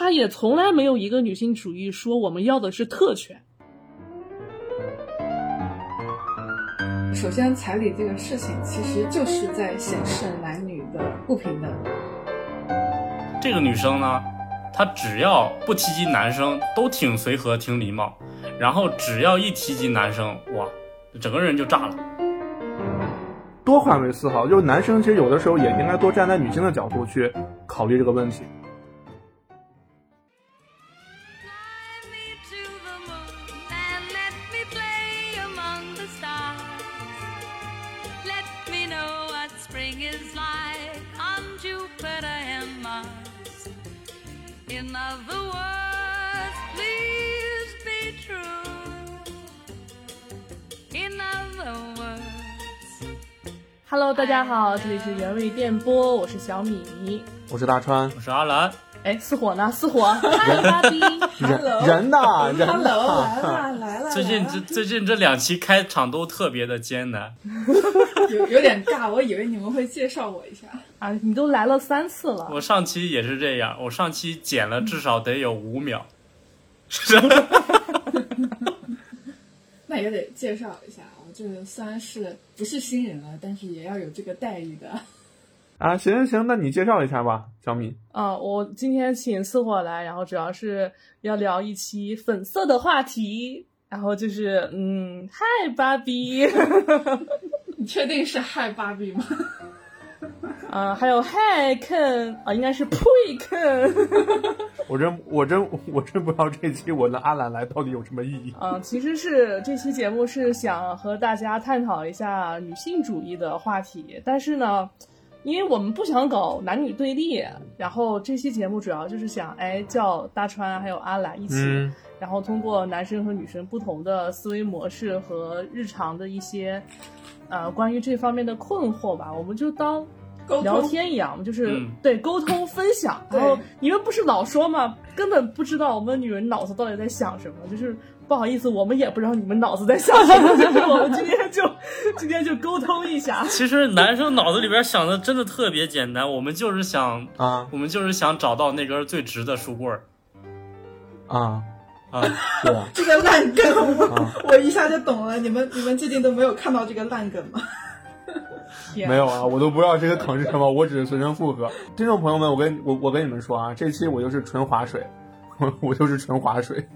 他也从来没有一个女性主义说我们要的是特权。首先，彩礼这个事情其实就是在显示男女的不平等。这个女生呢，她只要不提及男生，都挺随和、挺礼貌，然后只要一提及男生，哇，整个人就炸了。多换位思考，就是男生其实有的时候也应该多站在女性的角度去考虑这个问题。Hello，大家好，这里是原味电波，我是小米。我是大川，我是阿兰，哎，四火呢？四火，嗨，芭比。人人呐，人呐，Hello，来了 来了，最近这最近这两期开场都特别的艰难，有有点尬，我以为你们会介绍我一下。啊，你都来了三次了，我上期也是这样，我上期剪了至少得有五秒，是那也得介绍一下，我这个虽然是不是新人了，但是也要有这个待遇的。啊，行行行，那你介绍一下吧，小米。啊、我今天请四火来，然后主要是要聊一期粉色的话题，然后就是嗯，嗨，芭比，你确定是嗨芭比吗？啊、还有嗨肯啊，应该是呸肯，我真我真我真不知道这期我的阿兰来到底有什么意义。嗯、其实是这期节目是想和大家探讨一下女性主义的话题，但是呢，因为我们不想搞男女对立，然后这期节目主要就是想哎叫大川还有阿兰一起。嗯然后通过男生和女生不同的思维模式和日常的一些，呃，关于这方面的困惑吧，我们就当沟聊天一样，就是、嗯对沟通分享。然后你们不是老说吗？根本不知道我们女人脑子到底在想什么，就是不好意思，我们也不知道你们脑子在想什么，就是我们今天就 今天就沟通一下。其实男生脑子里边想的真的特别简单，我们就是想，啊我们就是想找到那根最直的书棍儿啊，啊。对啊，这个烂梗，我啊我一下就懂了。你们你们最近都没有看到这个烂梗吗？天没有啊，我都不知道这个梗是什么，我只是随声附和。听众朋友们，我跟我我跟你们说啊，这期我就是纯划水，我 我就是纯划水。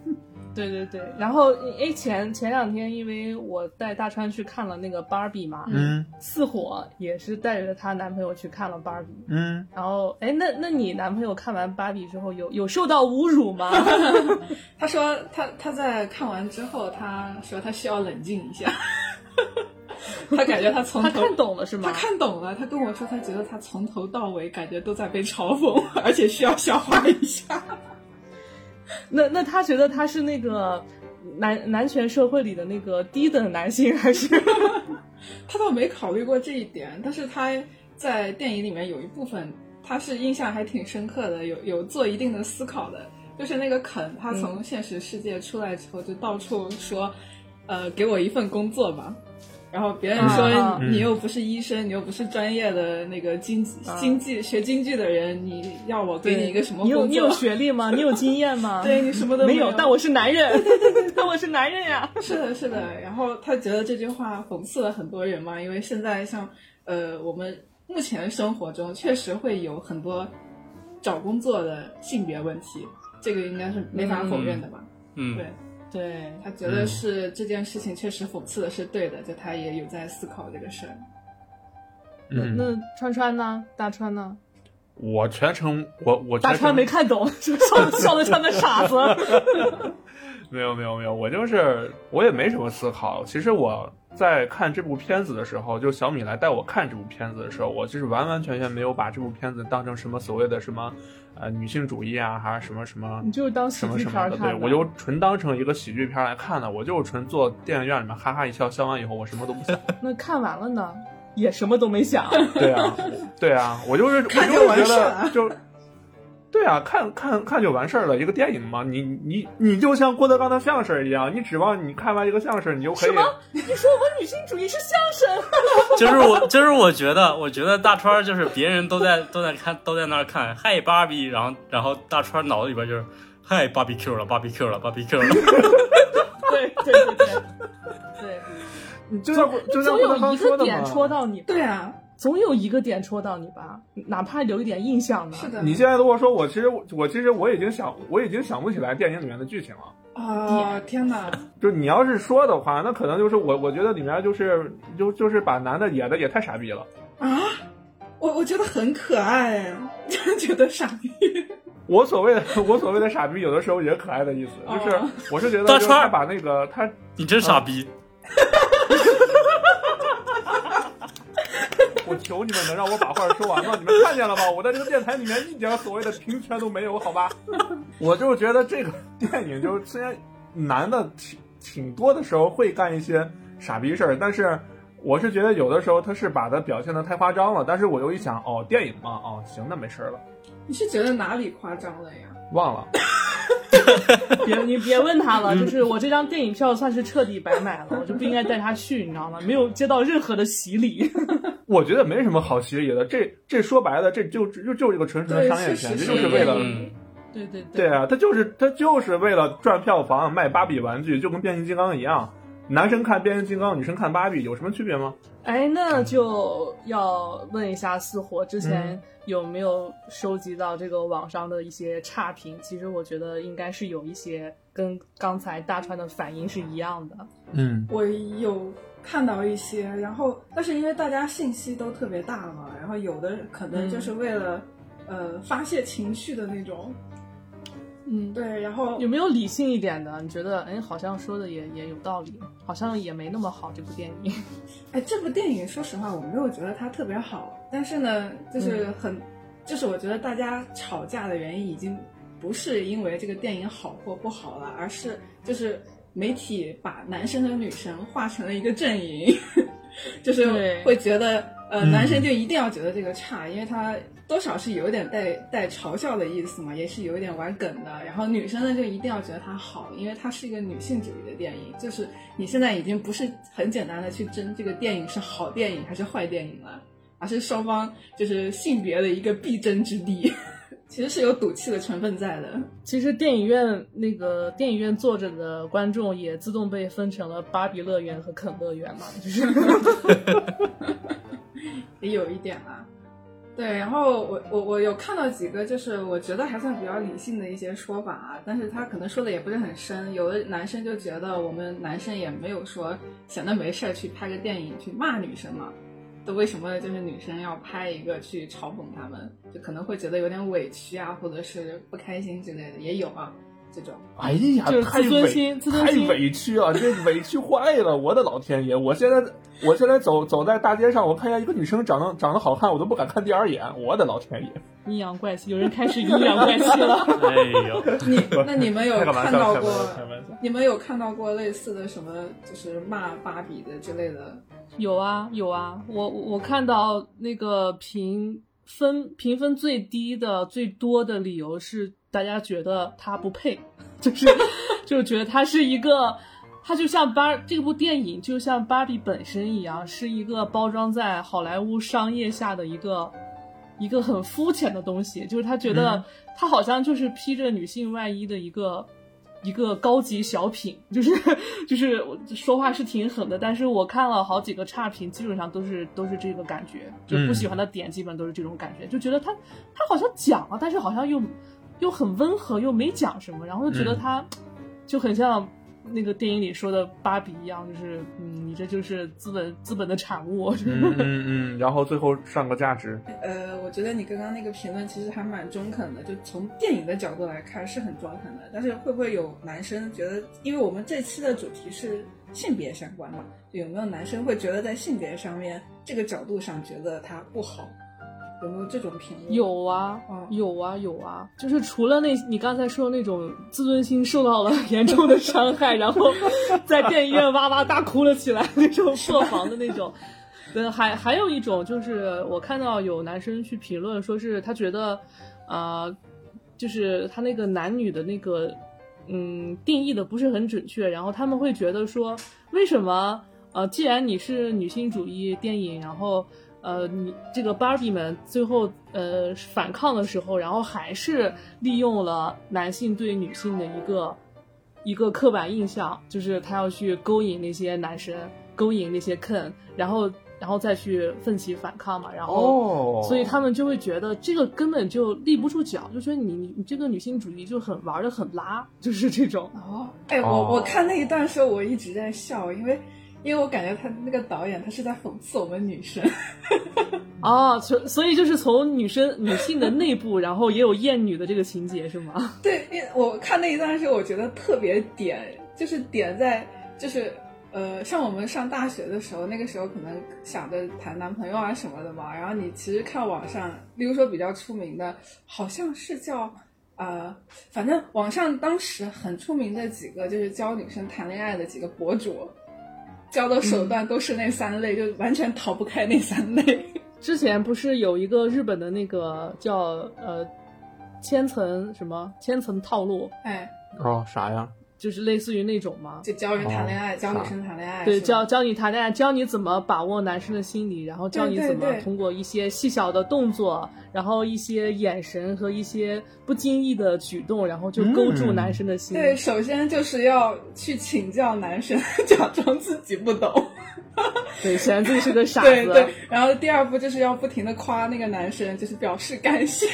对对对，然后哎前前两天因为我带大川去看了那个芭比嘛，嗯四火也是带着她男朋友去看了芭比，嗯，然后哎，那那你男朋友看完芭比之后有有受到侮辱吗？他说他他在看完之后，他说他需要冷静一下。他感觉他从头他看懂了是吗他？看懂了，他跟我说，他觉得他从头到尾感觉都在被嘲讽，而且需要消化一下。那那他觉得他是那个男男权社会里的那个低等男性，还是 他倒没考虑过这一点，但是他在电影里面有一部分，他是印象还挺深刻的，有有做一定的思考的。就是那个肯，他从现实世界出来之后，就到处说，呃，给我一份工作吧。然后别人说、嗯你又不是医生，你又不是专业的那个经经济学经济的人，你要我给你一个什么你工作？有你有学历吗？你有经验吗？对你什么都没有，但我是男人，但我是男人呀。是的，是的。然后他觉得这句话讽刺了很多人嘛，因为现在像呃，我们目前生活中确实会有很多找工作的性别问题，这个应该是没法否认的吧？嗯，对对，他觉得是这件事情确实讽刺的是对的，就他也有在思考这个事儿。嗯那那川川呢？大川呢？我全程我我全程大川没看懂，就笑笑的像个傻子。没有没有没有，我就是我也没什么思考。其实我在看这部片子的时候，就小米来带我看这部片子的时候，我就是完完全全没有把这部片子当成什么所谓的什么呃女性主义啊，还是什么什么你就是当喜什么剧什么的，片儿看的，对我就纯当成一个喜剧片来看的。我就是纯坐电影院里面哈哈一笑，笑完以后我什么都不想。那看完了呢，也什么都没想。对啊，对啊，我就是我看就就是觉完事了得就。对啊，看看看就完事儿了，一个电影嘛，你你你就像郭德纲的相声一样，你指望你看完一个相声，你就可以什么？你说我女性主义是相声？就是我，就是我觉得，我觉得大川就是别人都在都在看，都在那儿看，嗨芭比，然后然后大川脑子里边就是嗨芭比 Q 了，芭比 Q 了，芭比 Q 了。对对对对对，你就像就像郭德纲一点说的嘛。戳到你，对啊，总有一个点戳到你吧，哪怕留一点印象呢。是的。你现在如果说我其实我其实我已经想我已经想不起来电影里面的剧情了。哦，天哪！就你要是说的话，那可能就是我我觉得里面就是就就是把男的演的也太傻逼了。啊，我我觉得很可爱，真 觉得傻逼。我所谓的我所谓的傻逼，有的时候也可爱的意思，就是哦我是觉得就是大川儿他把那个他你真傻逼！我求你们能让我把话说完吗？你们看见了吧？我在这个电台里面一点所谓的平权都没有，好吧？我就觉得这个电影就是虽然男的挺挺多的时候会干一些傻逼事儿，但是我是觉得有的时候他是把它表现的太夸张了。但是我又一想，哦，电影嘛，哦，行，那没事儿了，你是觉得哪里夸张了呀？忘了。别你别问他了，就是我这张电影票算是彻底白买了，我就不应该带他去，你知道吗？没有接到任何的洗礼。我觉得没什么好洗礼的，这这说白了，这就就就是一个纯纯的商业片，这就是为了。嗯，对对对啊，他就是他就是为了赚票房卖芭比玩具，就跟变形金刚一样。男生看变形金刚，女生看芭比，有什么区别吗？哎，那就要问一下四火之前嗯有没有收集到这个网上的一些差评？其实我觉得应该是有一些跟刚才大川的反应是一样的。嗯，我有看到一些，然后但是因为大家信息都特别大嘛，然后有的可能就是为了、呃发泄情绪的那种，嗯，对，然后有没有理性一点的？你觉得，哎，好像说的也也有道理，好像也没那么好这部电影。哎，这部电影说实话我没有觉得它特别好，但是呢，就是嗯。很，就是我觉得大家吵架的原因已经不是因为这个电影好或不好了，而是就是媒体把男生和女生画成了一个阵营，就是会觉得呃、嗯。男生就一定要觉得这个差，因为他多少是有点带带嘲笑的意思嘛，也是有一点玩梗的。然后女生呢就一定要觉得它好，因为它是一个女性主义的电影，就是你现在已经不是很简单的去争这个电影是好电影还是坏电影了，而是双方就是性别的一个必争之地，其实是有赌气的成分在的。其实电影院那个电影院坐着的观众也自动被分成了芭比乐园和肯乐园嘛，就是 也有一点啦。对，然后我我我有看到几个，就是我觉得还算比较理性的一些说法啊，但是他可能说的也不是很深。有的男生就觉得我们男生也没有说闲的没事去拍个电影去骂女生嘛，都为什么就是女生要拍一个去嘲讽他们，就可能会觉得有点委屈啊，或者是不开心之类的，也有啊这种。哎呀就是，太自尊委心自尊太委屈了，这委屈坏了！我的老天爷！我现在我现在走走在大街上，我看见一个女生长得长得好看，我都不敢看第二眼。我的老天爷！阴阳怪气，有人开始阴阳怪气了。哎呦，你那你们有看到过。你们有看到过类似的什么就是骂芭比的之类的？有啊有啊，我我看到那个评分评分最低的最多的理由是大家觉得他不配，就是就是觉得他是一个，他就像芭这部电影就像芭比本身一样，是一个包装在好莱坞商业下的一个一个很肤浅的东西，就是他觉得嗯他好像就是披着女性外衣的一个。一个高级小品，就是就是我说话是挺狠的，但是我看了好几个差评，基本上都是都是这个感觉，就不喜欢的点基本都是这种感觉，就觉得他他好像讲了，但是好像又又很温和，又没讲什么，然后就觉得嗯他就很像那个电影里说的芭比一样，就是嗯，你这就是资本资本的产物，嗯嗯嗯，然后最后上个价值。呃，我觉得你刚刚那个评论其实还蛮中肯的，就从电影的角度来看是很中肯的。但是会不会有男生觉得，因为我们这期的主题是性别相关嘛，有没有男生会觉得在性别上面这个角度上觉得它不好？有没有这种评论？有啊嗯，有啊，有啊，就是除了那你刚才说的那种自尊心受到了 严重的伤害，然后在电影院哇哇大哭了起来那种破防的那种，呃，还还有一种就是我看到有男生去评论说是他觉得，呃，就是他那个男女的那个嗯定义的不是很准确，然后他们会觉得说，为什么呃，既然你是女性主义电影，然后呃，你这个芭比们最后呃反抗的时候，然后还是利用了男性对女性的一个一个刻板印象，就是他要去勾引那些男生，勾引那些 Ken，然后然后再去奋起反抗嘛，然后。哦，所以他们就会觉得这个根本就立不住脚，就说你你你这个女性主义就很玩的很拉，就是这种。哦，哎，我哦我看那一段时候我一直在笑，因为因为我感觉他那个导演他是在讽刺我们女生。哦，所所以就是从女生女性的内部，然后也有厌女的这个情节是吗？对，因为我看那一段的时候，我觉得特别点，就是点在就是呃，像我们上大学的时候，那个时候可能想着谈男朋友啊什么的嘛，然后你其实看网上，例如说比较出名的，好像是叫。呃，反正网上当时很出名的几个就是教女生谈恋爱的几个博主，教的手段都是那三类，就完全逃不开那三类。之前不是有一个日本的那个叫呃千层什么千层套路，哎，哦啥呀？就是类似于那种吗？就教人谈恋爱，哦教女生谈恋爱，对，教教你谈恋爱，教你怎么把握男生的心理，然后教你怎么通过一些细小的动作，然后一些眼神和一些不经意的举动，然后就勾住嗯男生的心。对，首先就是要去请教男生，假装自己不懂。对，显然自己是个傻子。对对，然后第二步就是要不停的夸那个男生，就是表示感谢。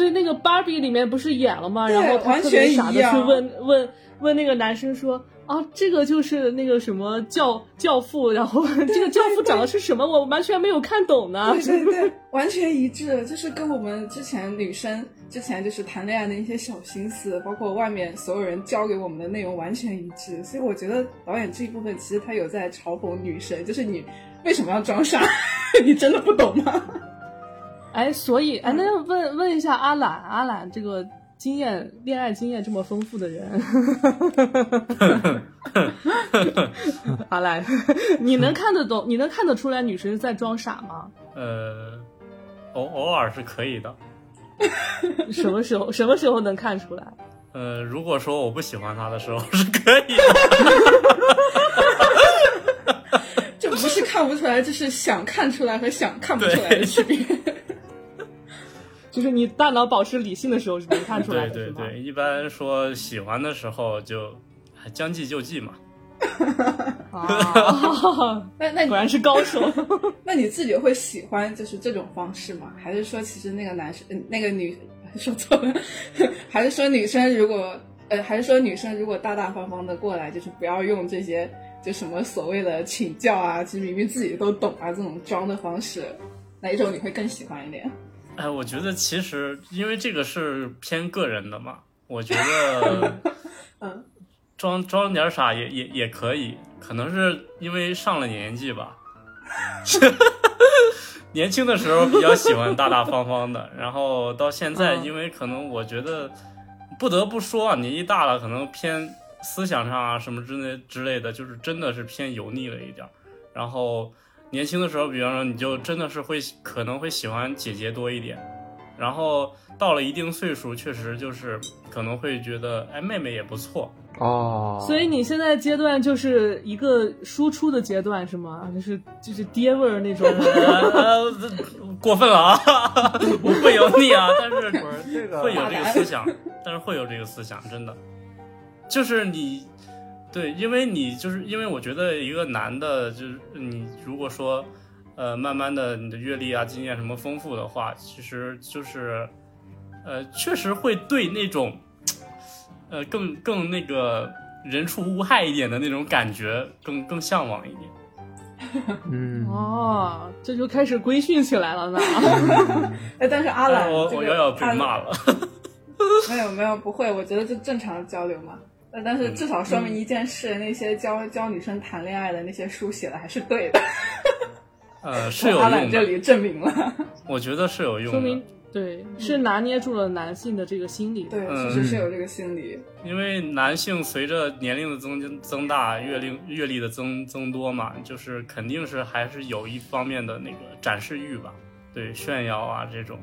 对，那个芭比里面不是演了吗？然后他完特别全一样傻的去问问问那个男生说啊，这个就是那个什么教教父，然后 这个教父长的是什么？我完全没有看懂呢。对对对，完全一致，就是跟我们之前女生之前就是谈恋爱的一些小心思，包括外面所有人教给我们的内容完全一致。所以我觉得导演这一部分其实他有在嘲讽女生，就是你为什么要装傻？你真的不懂吗？哎，所以哎，那要问问一下阿懒，阿懒这个经验恋爱经验这么丰富的人，阿懒，你能看得懂？你能看得出来女生在装傻吗？呃，偶偶尔是可以的。什么时候？什么时候能看出来？呃，如果说我不喜欢他的时候是可以的。这不是看不出来，这是想看出来和想看不出来的区别。就是你大脑保持理性的时候是能看出来的？对对对，一般说喜欢的时候就还将计就计嘛。啊，那那果然是高手。那你自己会喜欢就是这种方式吗？还是说其实那个男生、呃那个女说错了，还是说女生如果呃，还是说女生如果大大方方的过来，就是不要用这些就什么所谓的请教啊，其实明明自己都懂啊这种装的方式，哪一种你会更喜欢一点？哎，我觉得其实因为这个是偏个人的嘛，我觉得 嗯，装装点傻也也也可以，可能是因为上了年纪吧。年轻的时候比较喜欢大大方方的，然后到现在，嗯因为可能我觉得不得不说啊，年纪大了，可能偏思想上啊什么之类之类的，就是真的是偏油腻了一点儿。然后年轻的时候，比方说你就真的是会可能会喜欢姐姐多一点，然后到了一定岁数，确实就是可能会觉得哎妹妹也不错，哦，所以你现在阶段就是一个输出的阶段是吗？就是就是爹味儿那种。呃，过分了啊，不会油腻啊，但是会有这个思想，但是会有这个思想，真的，就是你，对，因为你就是因为我觉得一个男的，就是你如果说，呃，慢慢的你的阅历啊、经验什么丰富的话，其实就是，呃，确实会对那种，呃，更更那个人畜无害一点的那种感觉更更向往一点。嗯，哦，这就开始规训起来了呢。哎，但是阿兰、哎我这个我又要被骂了。没有没有不会，我觉得就正常的交流嘛。呃但是至少说嗯明一件事，那些教教女生谈恋爱的那些书写的还是对的。呃，是有用的，这里证明了，我觉得是有用说明，对，是拿捏住了男性的这个心理。对，嗯其实是有这个心理。因为男性随着年龄的增增大，阅历阅历的增增多嘛，就是肯定是还是有一方面的那个展示欲吧，对，炫耀啊这种，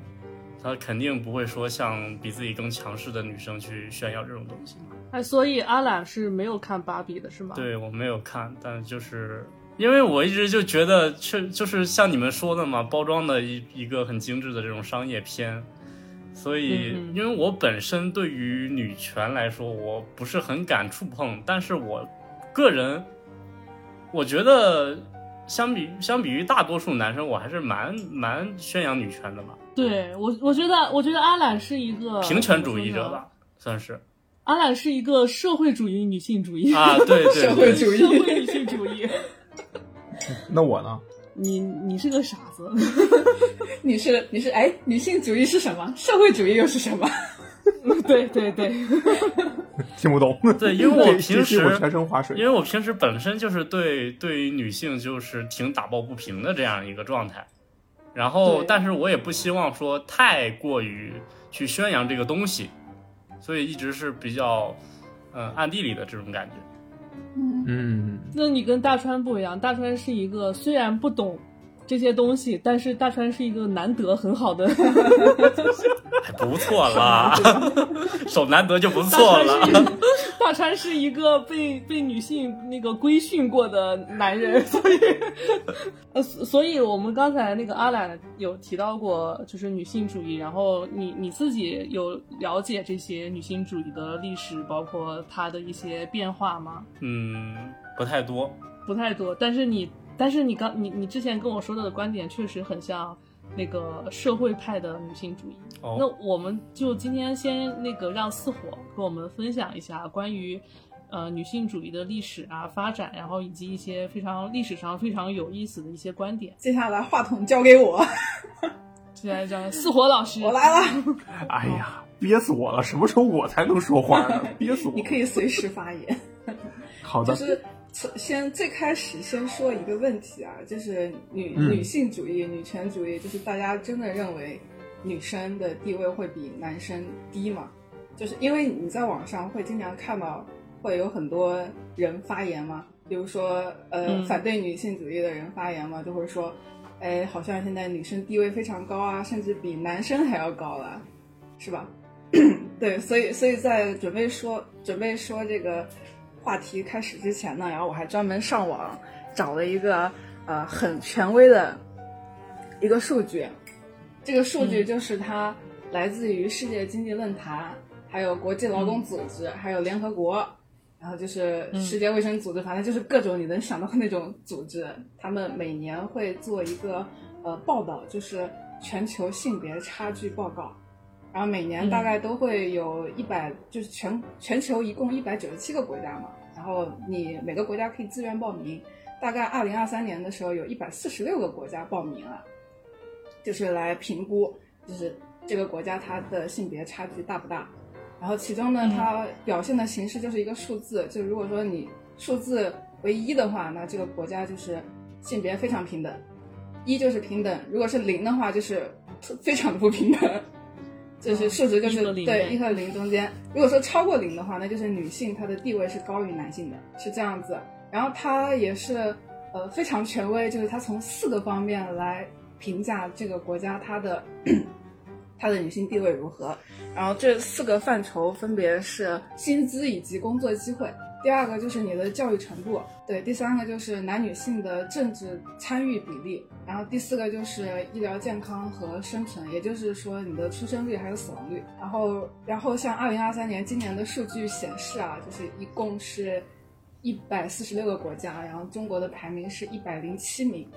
他肯定不会说像比自己更强势的女生去炫耀这种东西。哎，所以阿懒是没有看芭比的是吗？，对我没有看，但就是因为我一直就觉得，确就是像你们说的嘛，包装的一一个很精致的这种商业片，所以因为我本身对于女权来说，我不是很敢触碰，但是我个人我觉得相比相比于大多数男生，我还是蛮蛮宣扬女权的吧，对我我觉得我觉得阿懒是一个平权主义者吧，算是阿懒是一个社会主义女性主义，啊，对对社会，主义社会女性主义。那我呢？你你是个傻子，你是你是哎，女性主义是什么？社会主义又是什么？对 对对，听不懂。对因为我平时我全身划水因。为我平时本身就是对对于女性就是挺打抱不平的这样一个状态，然后但是我也不希望说太过于去宣扬这个东西，所以一直是比较呃暗地里的这种感觉。嗯，那你跟大川不一样，大川是一个虽然不懂这些东西，但是大川是一个难得很好的，还不错啦，手难得就不错了。大川是一个被被女性那个规训过的男人，所以呃，所所以我们刚才那个阿兰有提到过，就是女性主义，然后你你自己有了解这些女性主义的历史，包括它的一些变化吗？嗯，不太多。不太多，但是你，但是你刚你你之前跟我说的观点确实很像那个社会派的女性主义。那哦，我们就今天先那个让四火跟我们分享一下关于呃女性主义的历史啊发展，然后以及一些非常历史上非常有意思的一些观点。接下来话筒交给我，现在叫四火老师，我来了，哎呀，憋死我了！什么时候我才能说话呢？憋死我！你可以随时发言。好的，就是从先最开始先说一个问题啊，就是女、嗯女性主义、女权主义，就是大家真的认为女生的地位会比男生低吗？就是因为你在网上会经常看到会有很多人发言嘛，比如说呃、嗯反对女性主义的人发言嘛，就会说，哎，好像现在女生地位非常高啊，甚至比男生还要高了，是吧？对，所以所以在准备说准备说这个话题开始之前呢，然后我还专门上网找了一个呃很权威的一个数据，这个数据就是它来自于世界经济论坛，还有国际劳工组织，还有联合国，然后就是世界卫生组织，反正就是各种你能想到的那种组织，他们每年会做一个呃报道，就是全球性别差距报告。然后每年大概都会有一百、就是全全球一共一百九十七个国家嘛，然后你每个国家可以自愿报名，大概二零二三年的时候有一百四十六个国家报名了，就是来评估，就是这个国家它的性别差距大不大。然后其中呢，它表现的形式就是一个数字，就如果说你数字为一的话，那这个国家就是性别非常平等，一就是平等，如果是零的话，就是 非常的不平等。就是数值就是、对一和零中间，如果说超过零的话，那就是女性她的地位是高于男性的，是这样子。然后它也是呃非常权威，就是它从四个方面来评价这个国家它的它的女性地位如何。然后这四个范畴分别是薪资以及工作机会。第二个就是你的教育程度，对，第三个就是男女性的政治参与比例，然后第四个就是医疗健康和生存，也就是说你的出生率还有死亡率。然后，然后像二零二三年今年的数据显示啊，就是一共是一百四十六个国家，然后中国的排名是一百零七名。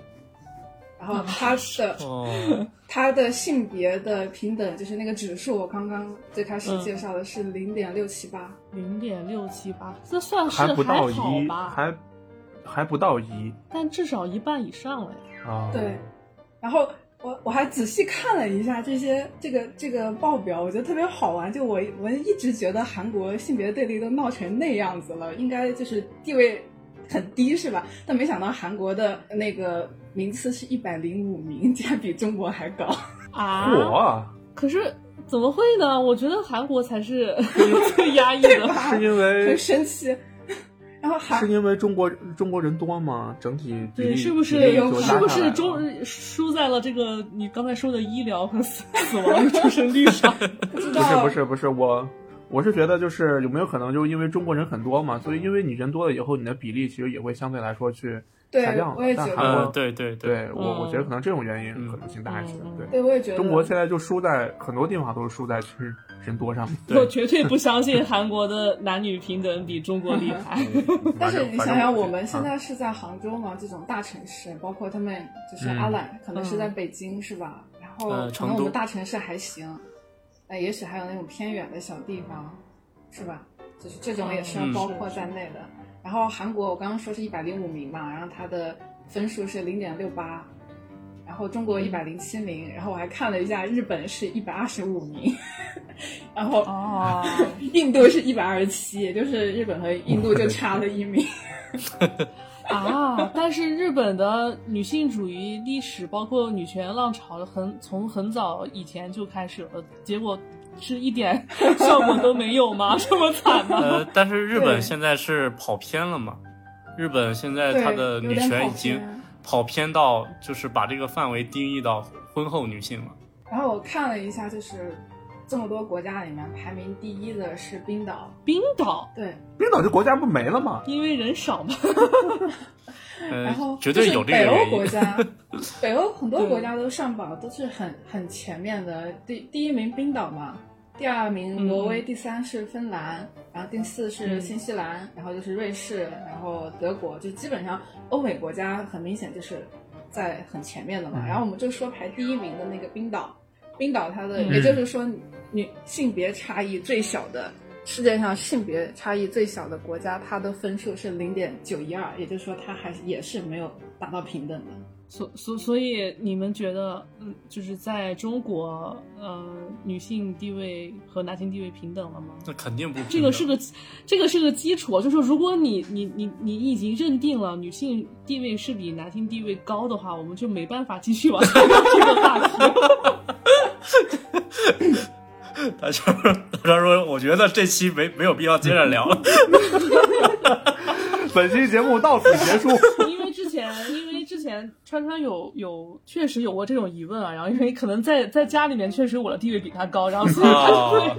然后他的哦，它的性别的平等就是那个指数，我刚刚最开始嗯介绍的是零点六七八。零点六七八，这算是还不到一，好吧？还还不到一但至少一半以上了呀。啊。对，然后我我还仔细看了一下这些这个这个报表，我觉得特别好玩。就我我一直觉得韩国性别对立都闹成那样子了，应该就是地位很低是吧？但没想到韩国的那个名次是一百零五名，竟然比中国还高。啊？我，可是怎么会呢？我觉得韩国才是 最压抑的。吧是因为很神奇。然后韩是因为中国中国人多吗？整体比对，例是不是有是不是中输在了这个你刚才说的医疗和死死亡率、出生率上？不知不是道不是不是我。我是觉得，就是有没有可能，就是因为中国人很多嘛，所以因为你人多了以后，你的比例其实也会相对来说去对下降。我也觉得韩国对对对我我觉得可能这种原因嗯可能性大一些。嗯对，对，我也觉得中国现在就输在很多地方都是输在就是人多上面。我绝对不相信韩国的男女平等比中国厉害。但是你想想，我们现在在是在杭州嘛，这种大城市，包括他们就是嗯阿懒，可能是在北京，是吧？然后呃成都可能我们大城市还行，哎，也许还有那种偏远的小地方，是吧？就是这种也是要嗯包括在内的。然后韩国我刚刚说是一百零五名嘛，然后它的分数是零点六八，然后中国一百零七名，然后我还看了一下，日本是一百二十五名，然后哦，印度是一百二十七，也就是日本和印度就差了一名。啊！但是日本的女性主义历史，包括女权浪潮，很从很早以前就开始了，结果是一点 效果都没有吗？这么惨吗？呃，但是日本现在是跑偏了嘛？日本现在，它的女权已经跑偏到，就是把这个范围定义到婚后女性了。然后我看了一下，就是这么多国家里面排名第一的是冰岛，冰岛对，冰岛这国家不没了吗？因为人少嘛，呃 然后，绝对有这个就是北欧。国家，北欧很多国家都上榜，都是很很前面的。第第一名冰岛嘛，第二名挪威，嗯第三是芬兰，然后第四是嗯新西兰，然后就是瑞士，然后德国，就基本上欧美国家很明显就是在很前面的嘛。嗯然后我们就说排第一名的那个冰岛，冰岛它的、嗯也就是说女性别差异最小的。世界上性别差异最小的国家，它的分数是零点九一二，也就是说它还是也是没有达到平等的。所所所以你们觉得，嗯，就是在中国，呃，女性地位和男性地位平等了吗？那肯定不。这个是个，这个是个基础，就是如果你你你你已经认定了女性地位是比男性地位高的话，我们就没办法继续往下聊这个话题。他说，他说，我觉得这期没没有必要接着聊了。本期节目到此结束。因为之前，因为之前川川有有确实有过这种疑问啊，然后因为可能在在家里面确实我的地位比他高，然后所以他就会，啊，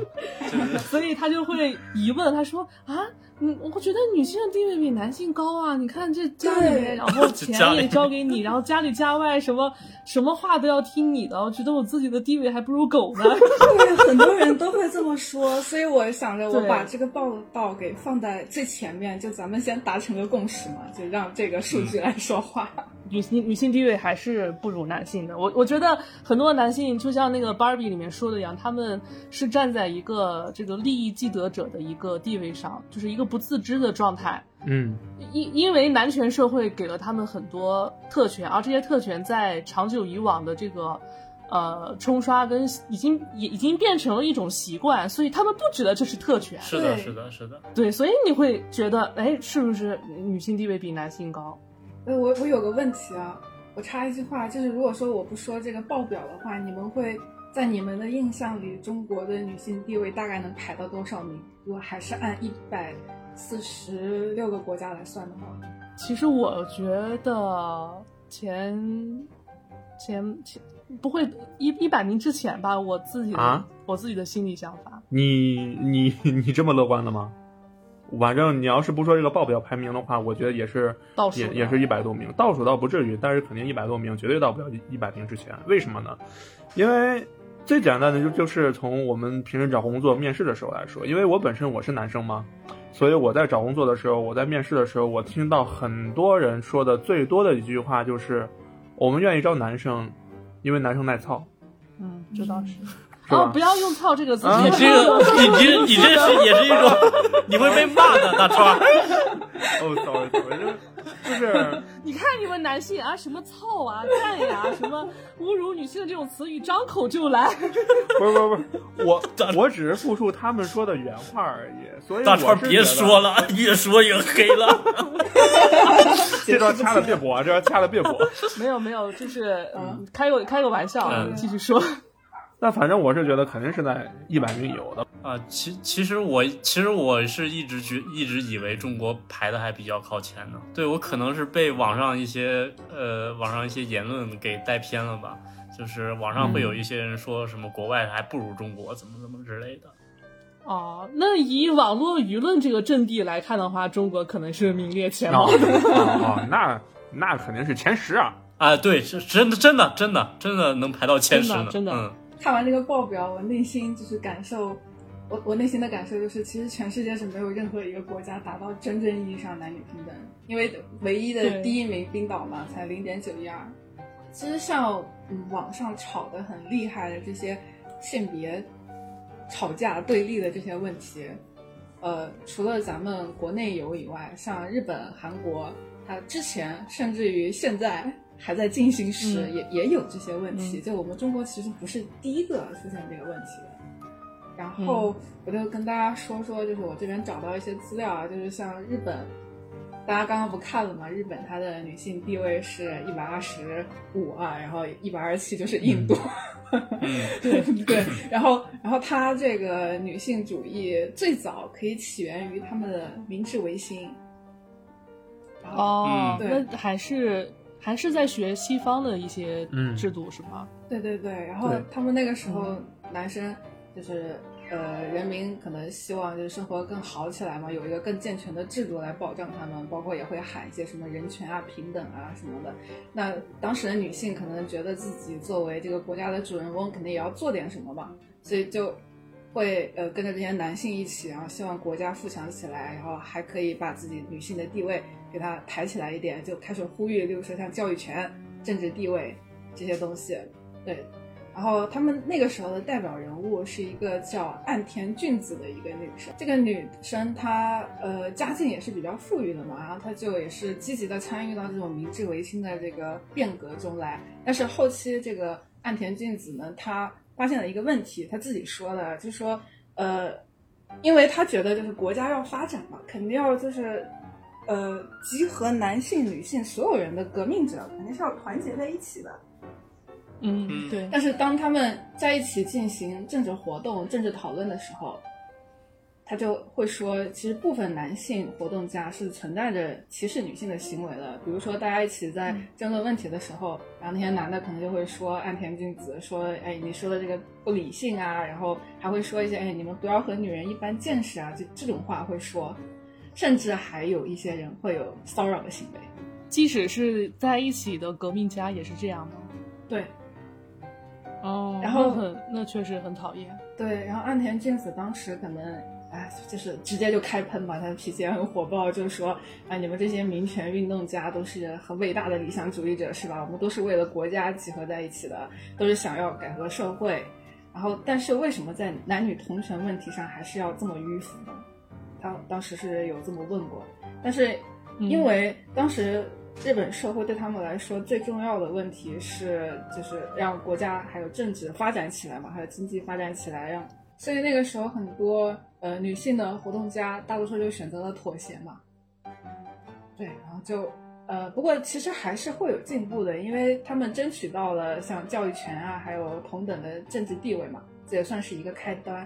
所以他就会疑问，他说啊，嗯，我觉得女性的地位比男性高啊，你看这家里面，然后 钱也交给你，然后家里家外什么什么话都要听你的，我觉得我自己的地位还不如狗呢。对，很多人都会这么说，所以我想着我把这个报道给放在最前面，就咱们先达成个共识嘛，就让这个数据来说话。女性女性地位还是不如男性的。我我觉得很多男性就像那个 Barbie 里面说的一样，他们是站在一个这个利益既得者的一个地位上，就是一个不自知的状态。嗯，因因为男权社会给了他们很多特权，而这些特权在长久以往的这个呃冲刷跟已经也已经变成了一种习惯，所以他们不觉得这是特权。是的，是的，是的。对，所以你会觉得，哎，是不是女性地位比男性高？呃，我我有个问题啊，我插一句话，就是如果说我不说这个报表的话，你们会在你们的印象里，中国的女性地位大概能排到多少名？如果还是按一百四十六个国家来算的话，其实我觉得前前前不会一一百名之前吧，我自己的、啊我自己的心理想法。你你你这么乐观的吗？反正你要是不说这个报表排名的话，我觉得也是倒数也也是一百多名，倒数倒不至于，但是肯定一百多名，绝对到不了一百名之前。为什么呢？因为最简单的就就是从我们平时找工作面试的时候来说，因为我本身我是男生嘛，所以我在找工作的时候，我在面试的时候，我听到很多人说的最多的一句话就是，我们愿意招男生，因为男生耐操，嗯，这倒是。哦，不要用“操”这个词。啊你这个，你这，你这是也是一种，你会被骂的，大川。哦，sorry sorry，就是就是。你看你们男性啊，什么操啊、干呀，什么侮辱女性的这种词语，张口就来。不是不是不是，我我只是复述他们说的原话而已，所以大川别说了，越说越黑了。这段掐了别播，这段掐了别播。没有没有，就是嗯，开个开个玩笑，嗯继续说。那反正我是觉得肯定是在一百名有的。啊，其其实我其实我是一直觉一直以为中国排的还比较靠前的，对我可能是被网上一些呃网上一些言论给带偏了吧，就是网上会有一些人说什么国外还不如中国怎么怎么之类的。哦，那以网络舆论这个阵地来看的话，中国可能是名列前茅哦的。哦，那那肯定是前十啊。啊，对，是真的真的真的真的能排到前十呢，真的真的嗯看完这个报表，我内心就是感受，我我内心的感受就是，其实全世界是没有任何一个国家达到真正意义上男女平等，因为唯一的第一名冰岛嘛，才零点九一二。其实像嗯网上吵得很厉害的这些性别吵架对立的这些问题，呃，除了咱们国内有以外，像日本、韩国，它之前甚至于现在还在进行时，嗯也也有这些问题。嗯就我们中国其实不是第一个出现这个问题的。然后我就跟大家说说，就是我这边找到一些资料啊，就是像日本，大家刚刚不看了吗？日本它的女性地位是一百二十五啊，然后一百二十七就是印度。嗯对对，然后然后他这个女性主义最早可以起源于他们的明治维新。哦，嗯那还是还是在学西方的一些嗯制度、是吗？对对对，然后他们那个时候男生就是呃，人民可能希望就是生活更好起来嘛，有一个更健全的制度来保障他们，包括也会喊一些什么人权啊、平等啊什么的。那当时的女性可能觉得自己作为这个国家的主人翁，肯定也要做点什么嘛，所以就会呃跟着这些男性一起，然后希望国家富强起来，然后还可以把自己女性的地位给它抬起来一点，就开始呼吁，例如说像教育权、政治地位这些东西。对，然后他们那个时候的代表人物是一个叫岸田俊子的一个女生。这个女生她呃家境也是比较富裕的嘛，然后她就也是积极的参与到这种明治维新的这个变革中来。但是后期这个岸田俊子呢，她发现了一个问题，她自己说的，就是说呃，因为她觉得就是国家要发展嘛，肯定要就是。呃，集合男性、女性所有人的革命者，肯定是要团结在一起的。嗯，嗯对。但是当他们在一起进行政治活动、政治讨论的时候，他就会说，其实部分男性活动家是存在着歧视女性的行为的。比如说，大家一起在争论问题的时候，然后那些男的可能就会说岸田俊子说，哎，你说的这个不理性啊，然后还会说一些，哎，你们不要和女人一般见识啊，这这种话会说，甚至还有一些人会有骚扰的行为。即使是在一起的革命家也是这样吗？对，哦，然后那很那确实很讨厌。对，然后岸田俊子当时可能，哎，就是直接就开喷嘛，他的脾气也很火爆，就是说，啊，你们这些民权运动家都是很伟大的理想主义者，是吧？我们都是为了国家集合在一起的，都是想要改革社会。然后，但是为什么在男女同权问题上还是要这么迂腐呢？他当时是有这么问过，但是因为当时日本社会对他们来说最重要的问题是，就是让国家还有政治发展起来嘛，还有经济发展起来，让所以那个时候很多呃女性的活动家，大多数就选择了妥协嘛。对，然后就呃，不过其实还是会有进步的，因为他们争取到了像教育权啊，还有同等的政治地位嘛，这也算是一个开端。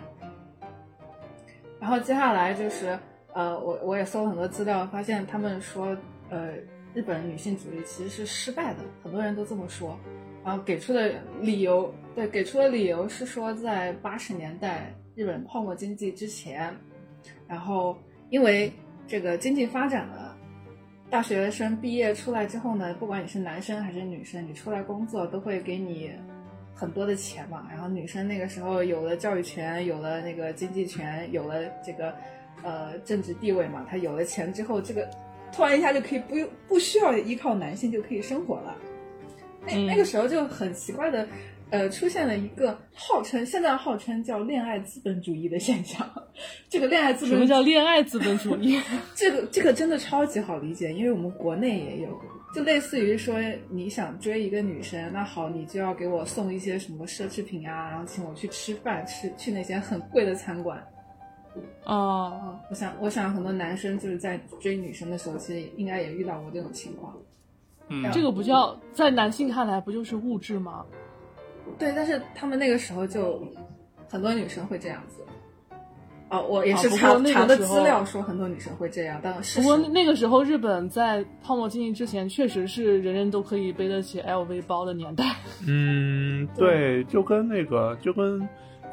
然后接下来就是呃，我我也搜了很多资料，发现他们说呃，日本女性主义其实是失败的，很多人都这么说。然后给出的理由，对，给出的理由是说，在八十年代日本泡沫经济之前，然后因为这个经济发展了，大学生毕业出来之后呢，不管你是男生还是女生，你出来工作都会给你很多的钱嘛。然后女生那个时候有了教育权，有了那个经济权，有了这个呃政治地位嘛，她有了钱之后，这个突然一下就可以不用不需要依靠男性就可以生活了。那嗯那个时候就很奇怪的，呃，出现了一个号称现在号称叫恋爱资本主义的现象。这个恋爱资本什么叫恋爱资本主义？这个这个真的超级好理解，因为我们国内也有，就类似于说你想追一个女生，那好，你就要给我送一些什么奢侈品啊，然后请我去吃饭，吃去那些很贵的餐馆。哦，哦，我想我想很多男生就是在追女生的时候，其实应该也遇到过这种情况。嗯，这个不叫在男性看来不就是物质吗？对，但是他们那个时候就很多女生会这样子。哦，我也是查、啊那查的资料说很多女生会这样，但是不过那个时候日本在泡沫经济之前，确实是人人都可以背得起 LV 包的年代。嗯，对，就跟那个就跟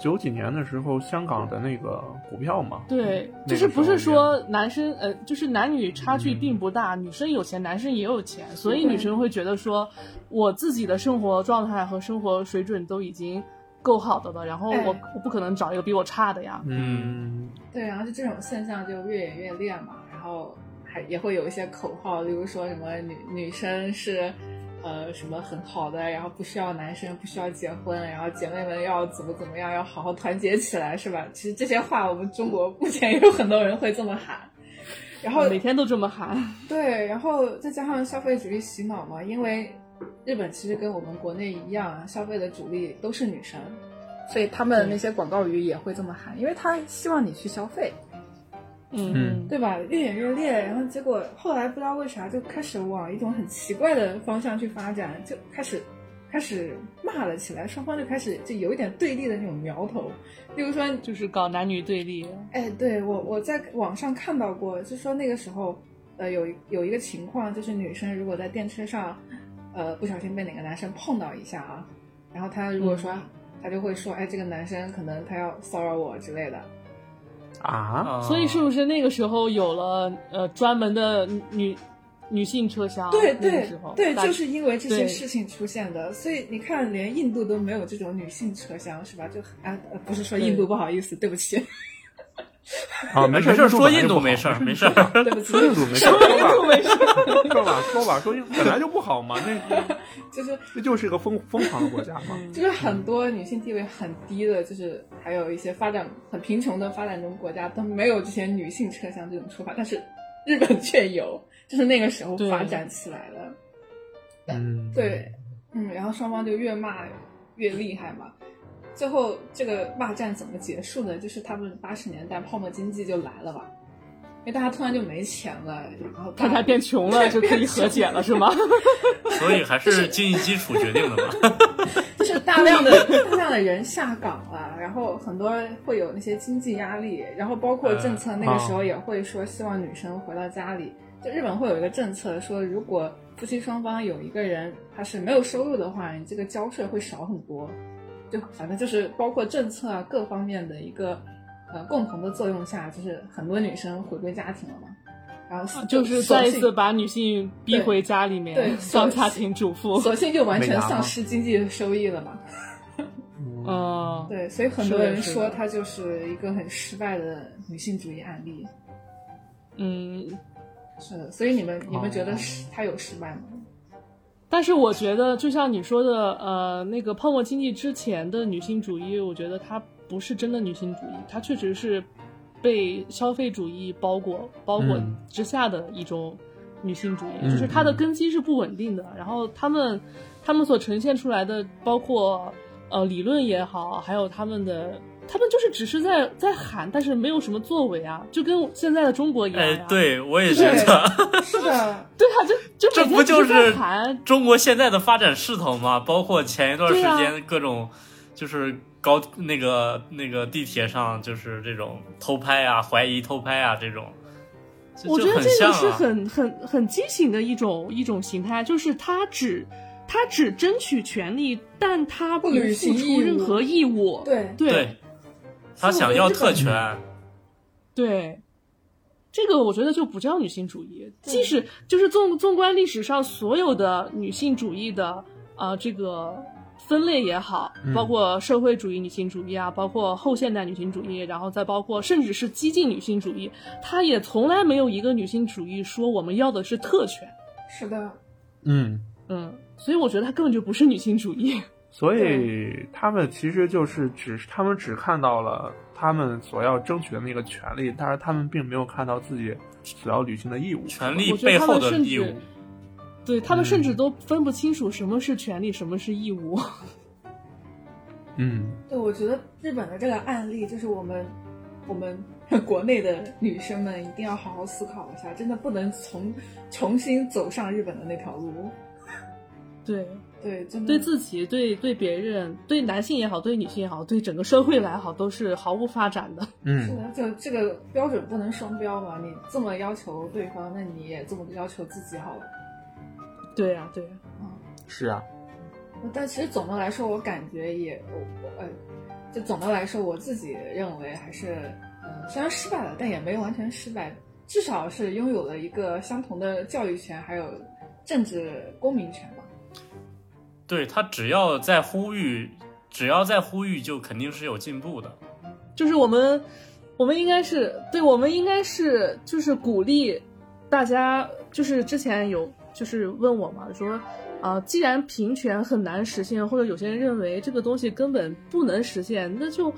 九几年的时候香港的那个股票嘛，对，就是不是说男生呃，就是男女差距并不大，女生有钱，男生也有钱，所以女生会觉得说，我自己的生活状态和生活水准都已经够好的了，然后我、哎我不可能找一个比我差的呀。嗯，对，然后就这种现象就越演越烈嘛，然后还也会有一些口号，例如说什么女女生是。呃，什么很好的，然后不需要男生，不需要结婚，然后姐妹们要怎么怎么样，要好好团结起来，是吧？其实这些话，我们中国目前也有很多人会这么喊。然后每天都这么喊，对，然后再加上消费主义洗脑嘛，因为日本其实跟我们国内一样，消费的主力都是女生，所以他们那些广告语也会这么喊，因为他希望你去消费，嗯嗯对吧？越演越烈，然后结果后来不知道为啥就开始往一种很奇怪的方向去发展，就开始开始骂了起来，双方就开始就有一点对立的那种苗头，比如说就是搞男女对立。哎，对我我在网上看到过，就说那个时候，呃，有有一个情况，就是女生如果在电车上，呃，不小心被哪个男生碰到一下啊，然后她如果说，他就会说，哎，这个男生可能他要骚扰我之类的。啊，啊所以是不是那个时候有了呃专门的女女性车厢？对那个对时候对，就是因为这些事情出现的，所以你看，连印度都没有这种女性车厢，是吧？就啊，呃不是说印度不好意思，对不起，啊，没事事，说印度度没事儿，没事儿。对不起说，印度没事，说吧，说吧，说吧，说印度本来 就不好嘛，那就是这就是一个疯疯狂的国家嘛。就是很多女性地位很低的，就是还有一些发展很贫穷的发展中国家都没有这些女性车厢这种说法，但是日本却有，就是那个时候发展起来了。嗯，对，嗯，然后双方就越骂越厉害嘛。最后这个骂战怎么结束呢？就是他们八十年代泡沫经济就来了吧，因为大家突然就没钱了，然后大大家变穷了 就可以和解了，是吗？所以还是经济基础决定的嘛。就是大量的大量的人下岗了，然后很多会有那些经济压力，然后包括政策那个时候也会说希望女生回到家里。就日本会有一个政策说，如果夫妻双方有一个人他是没有收入的话，你这个交税会少很多。就反正就是包括政策啊各方面的一个呃共同的作用下，就是很多女生回归家庭了嘛。然后就是再一次把女性逼回家里面对当家庭主妇。索性就完全丧失经济收益了嘛。嗯，对，所以很多人说她就是一个很失败的女性主义案例。嗯，是的，所以你们你们觉得是她有失败吗？但是我觉得，就像你说的，呃，那个泡沫经济之前的女性主义，我觉得它不是真的女性主义，它确实是被消费主义包裹包裹嗯之下的一种女性主义，嗯就是它的根基是不稳定的。然后他们他们所呈现出来的，包括呃理论也好，还有他们的。他们就是只是在在喊，但是没有什么作为啊，就跟现在的中国一样对我也觉得，是的，对啊，就就这每天不就是喊，中国现在的发展势头吗？包括前一段时间各种就是高那个那个地铁上就是这种偷拍啊，怀疑偷拍啊这种，就我觉得这个是啊。很很很畸形的一种一种形态，就是他只他只争取权利，但他不付出任何义务。对。对。对，他想要特权，对这个我觉得就不叫女性主义。即使就是纵纵观历史上所有的女性主义的啊、呃这个分类也好，嗯包括社会主义女性主义啊，包括后现代女性主义，然后再包括甚至是激进女性主义，它也从来没有一个女性主义说我们要的是特权。是的，嗯，嗯，所以我觉得它根本就不是女性主义。所以他们其实就是只他们只看到了他们所要争取的那个权利，但是他们并没有看到自己所要履行的义务。权利我觉得他背后们甚至的义务。对他们甚嗯至都分不清楚什么是权利，什么是义务。嗯对，我觉得日本的这个案例，就是我们我们国内的女生们一定要好好思考一下，真的不能从重新走上日本的那条路。对，对，真的对自己、对对别人、对男性也好，对女性也好，对整个社会来好，都是毫无发展的。嗯是嗯，的，就这个标准不能双标嘛。你这么要求对方，那你也这么要求自己好了。对呀、对呀、嗯是啊，但其实总的来说，我感觉也我我呃，就总的来说，我自己认为还是呃，虽然失败了，但也没有完全失败，至少是拥有了一个相同的教育权，还有政治公民权吧。对他只要在呼吁，只要在呼吁，就肯定是有进步的。就是我们，我们应该是对，我们应该是就是鼓励大家，就是之前有就是问我嘛，说啊、既然平权很难实现，或者有些人认为这个东西根本不能实现，那就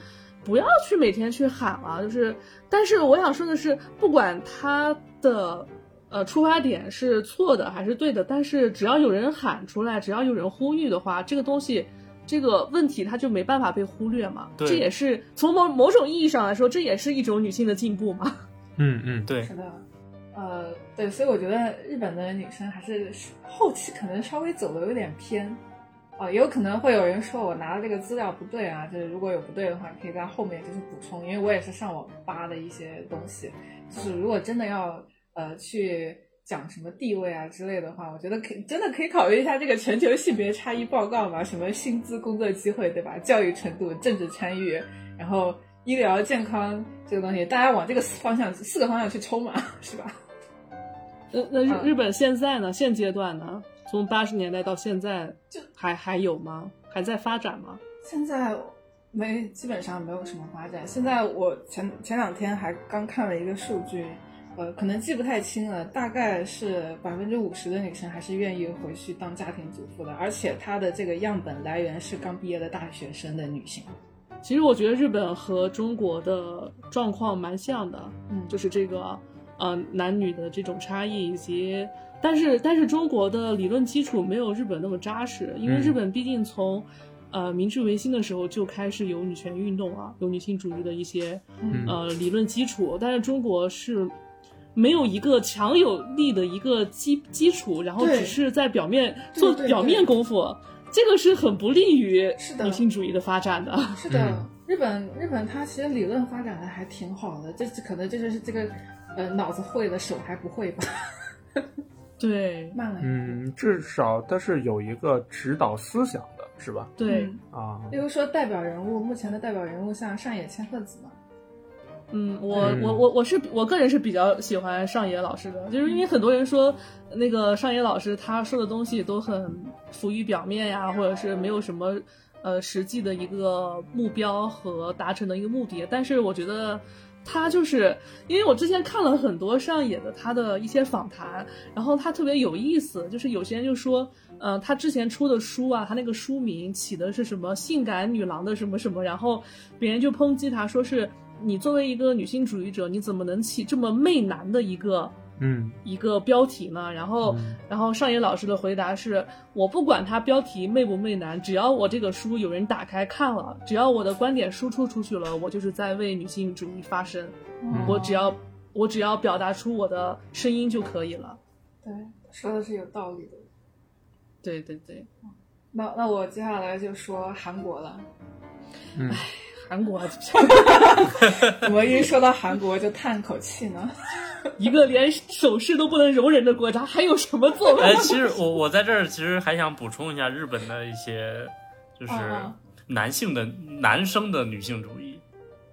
不要去每天去喊了。就是，但是我想说的是，不管他的。呃，出发点是错的还是对的？但是只要有人喊出来，只要有人呼吁的话，这个东西，这个问题它就没办法被忽略嘛。对这也是从某某种意义上来说，这也是一种女性的进步嘛。嗯嗯，对是，的，呃，对，所以我觉得日本的女生还是后期可能稍微走的有点偏。啊、也有可能会有人说我拿的这个资料不对啊，就是如果有不对的话，可以在后面就是补充，因为我也是上网扒的一些东西，就是如果真的要呃去讲什么地位啊之类的话，我觉得可以真的可以考虑一下这个全球性别差异报告嘛，什么薪资、工作机会，对吧？教育程度、政治参与，然后医疗健康这个东西，大家往这个方向四个方向去冲嘛，是吧？那那日嗯日本现在呢？现阶段呢？从八十年代到现在，就还还有吗？还在发展吗？现在没基本上没有什么发展。现在我前前两天还刚看了一个数据，呃，可能记不太清了，大概是百分之五十的女生还是愿意回去当家庭主妇的，而且她的这个样本来源是刚毕业的大学生的女性。其实我觉得日本和中国的状况蛮像的，嗯就是这个呃男女的这种差异，以及但是但是中国的理论基础没有日本那么扎实，因为嗯日本毕竟从呃明治维新的时候就开始有女权运动啊，有女性主义的一些嗯呃理论基础，但是中国是。没有一个强有力的一个基基础，然后只是在表面做表面对。功夫，这个是很不利于是的。女性主义的发展的。是的，嗯。日本日本它其实理论发展的还挺好的，这这可能这就是这个呃脑子会了手还不会吧，对。慢了。嗯，至少它是有一个指导思想的，是吧？对，嗯。啊，比如说代表人物，目前的代表人物像上野千鹤子嘛，嗯，我嗯我我我是我个人是比较喜欢上野老师的，就是因为很多人说那个上野老师他说的东西都很浮于表面呀，或者是没有什么呃实际的一个目标和达成的一个目的，但是我觉得。他就是因为我之前看了很多上野的他的一些访谈，然后他特别有意思，就是有些人就说，呃，他之前出的书啊，他那个书名起的是什么“性感女郎”的什么什么，然后别人就抨击他说是你作为一个女性主义者，你怎么能起这么媚男的一个嗯一个标题呢？然后，嗯然后上野老师的回答是：我不管它标题媚不媚男，只要我这个书有人打开看了，只要我的观点输出出去了，我就是在为女性主义发声。嗯我只要我只要表达出我的声音就可以了。对说的是有道理的。对对对，那那我接下来就说韩国了。嗯，韩国。怎么一说到韩国就叹口气呢？一个连手势都不能容忍的国家，还有什么作为？哎，其实我我在这儿其实还想补充一下日本的一些，就是嗯男性的男生的女性主义，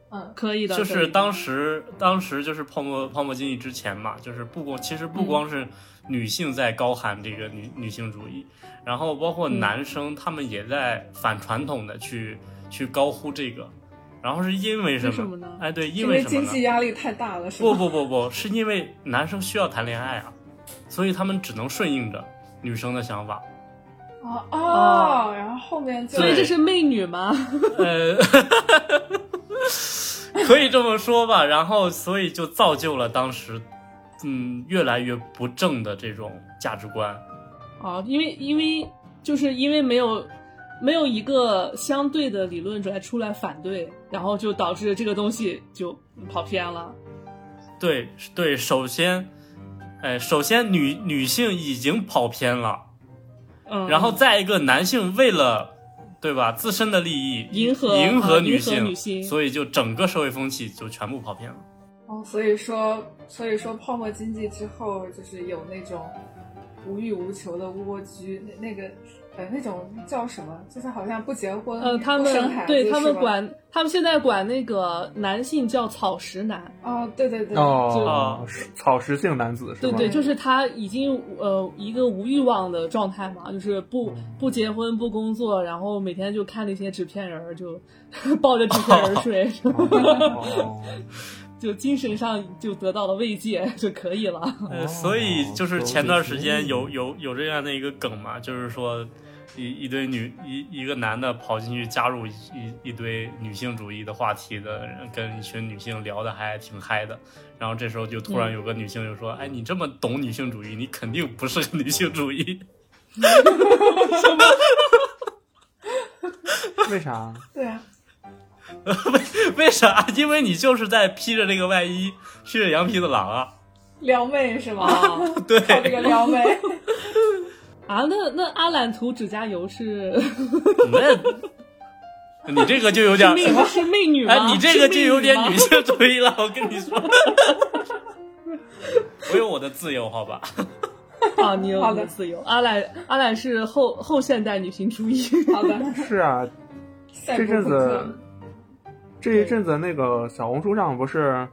嗯可以的，就是当时当时就是泡沫泡沫经济之前嘛，就是不光其实不光是女性在高喊这个女女性主义，然后包括嗯。男生他们也在反传统的去去高呼这个，然后是因为什么？什么呢哎，对，因因为什么呢？经济压力太大了，是不吧？不不不，是因为男生需要谈恋爱啊，所以他们只能顺应着女生的想法。哦哦，然后后面就所以这是媚女吗？呃，可以这么说吧。然后，所以就造就了当时，嗯，越来越不正的这种价值观。哦，因为因为就是因为没有没有一个相对的理论来出来反对，然后就导致这个东西就跑偏了。对对，首先，哎，首先女女性已经跑偏了，嗯，然后再一个男性为了。对吧？自身的利益，迎合迎合女迎合女性所以就整个社会风气就全部跑偏了。哦，所以说，所以说泡沫经济之后，就是有那种无欲无求的蜗居，那那个呃那种叫什么？就是好像不结婚，呃，他不生们孩子对他们管他们现在管那个男性叫草食男，哦，对对对，哦，草食性男子是吧？对对，就是他已经呃一个无欲望的状态嘛，就是不不结婚不工作，然后每天就看那些纸片人儿，就 抱着纸片人儿 睡，哦就精神上就得到了慰藉就可以了。呃，所以就是前段时间有有有这样的一个梗嘛，就是说一一堆女一一个男的跑进去加入一一一堆女性主义的话题的人，跟一群女性聊的还挺嗨的。然后这时候就突然有个女性就说：“哎，你这么懂女性主义，你肯定不是个女性主义。为啥？对啊，为为啥？因为你就是在披着这个外衣，披着羊皮的狼啊！撩妹是吗？对，靠这个撩妹，啊，那那阿懒涂指甲油是那，你这个就有点是媚是媚女吗？哎，你这个就有点女性主义了，我跟你说，我有我的自由，好吧？啊，你有好的你的自由。阿懒阿懒是后后现代女性主义。好的，是啊，赛这阵子，这一阵子那个小红书上不是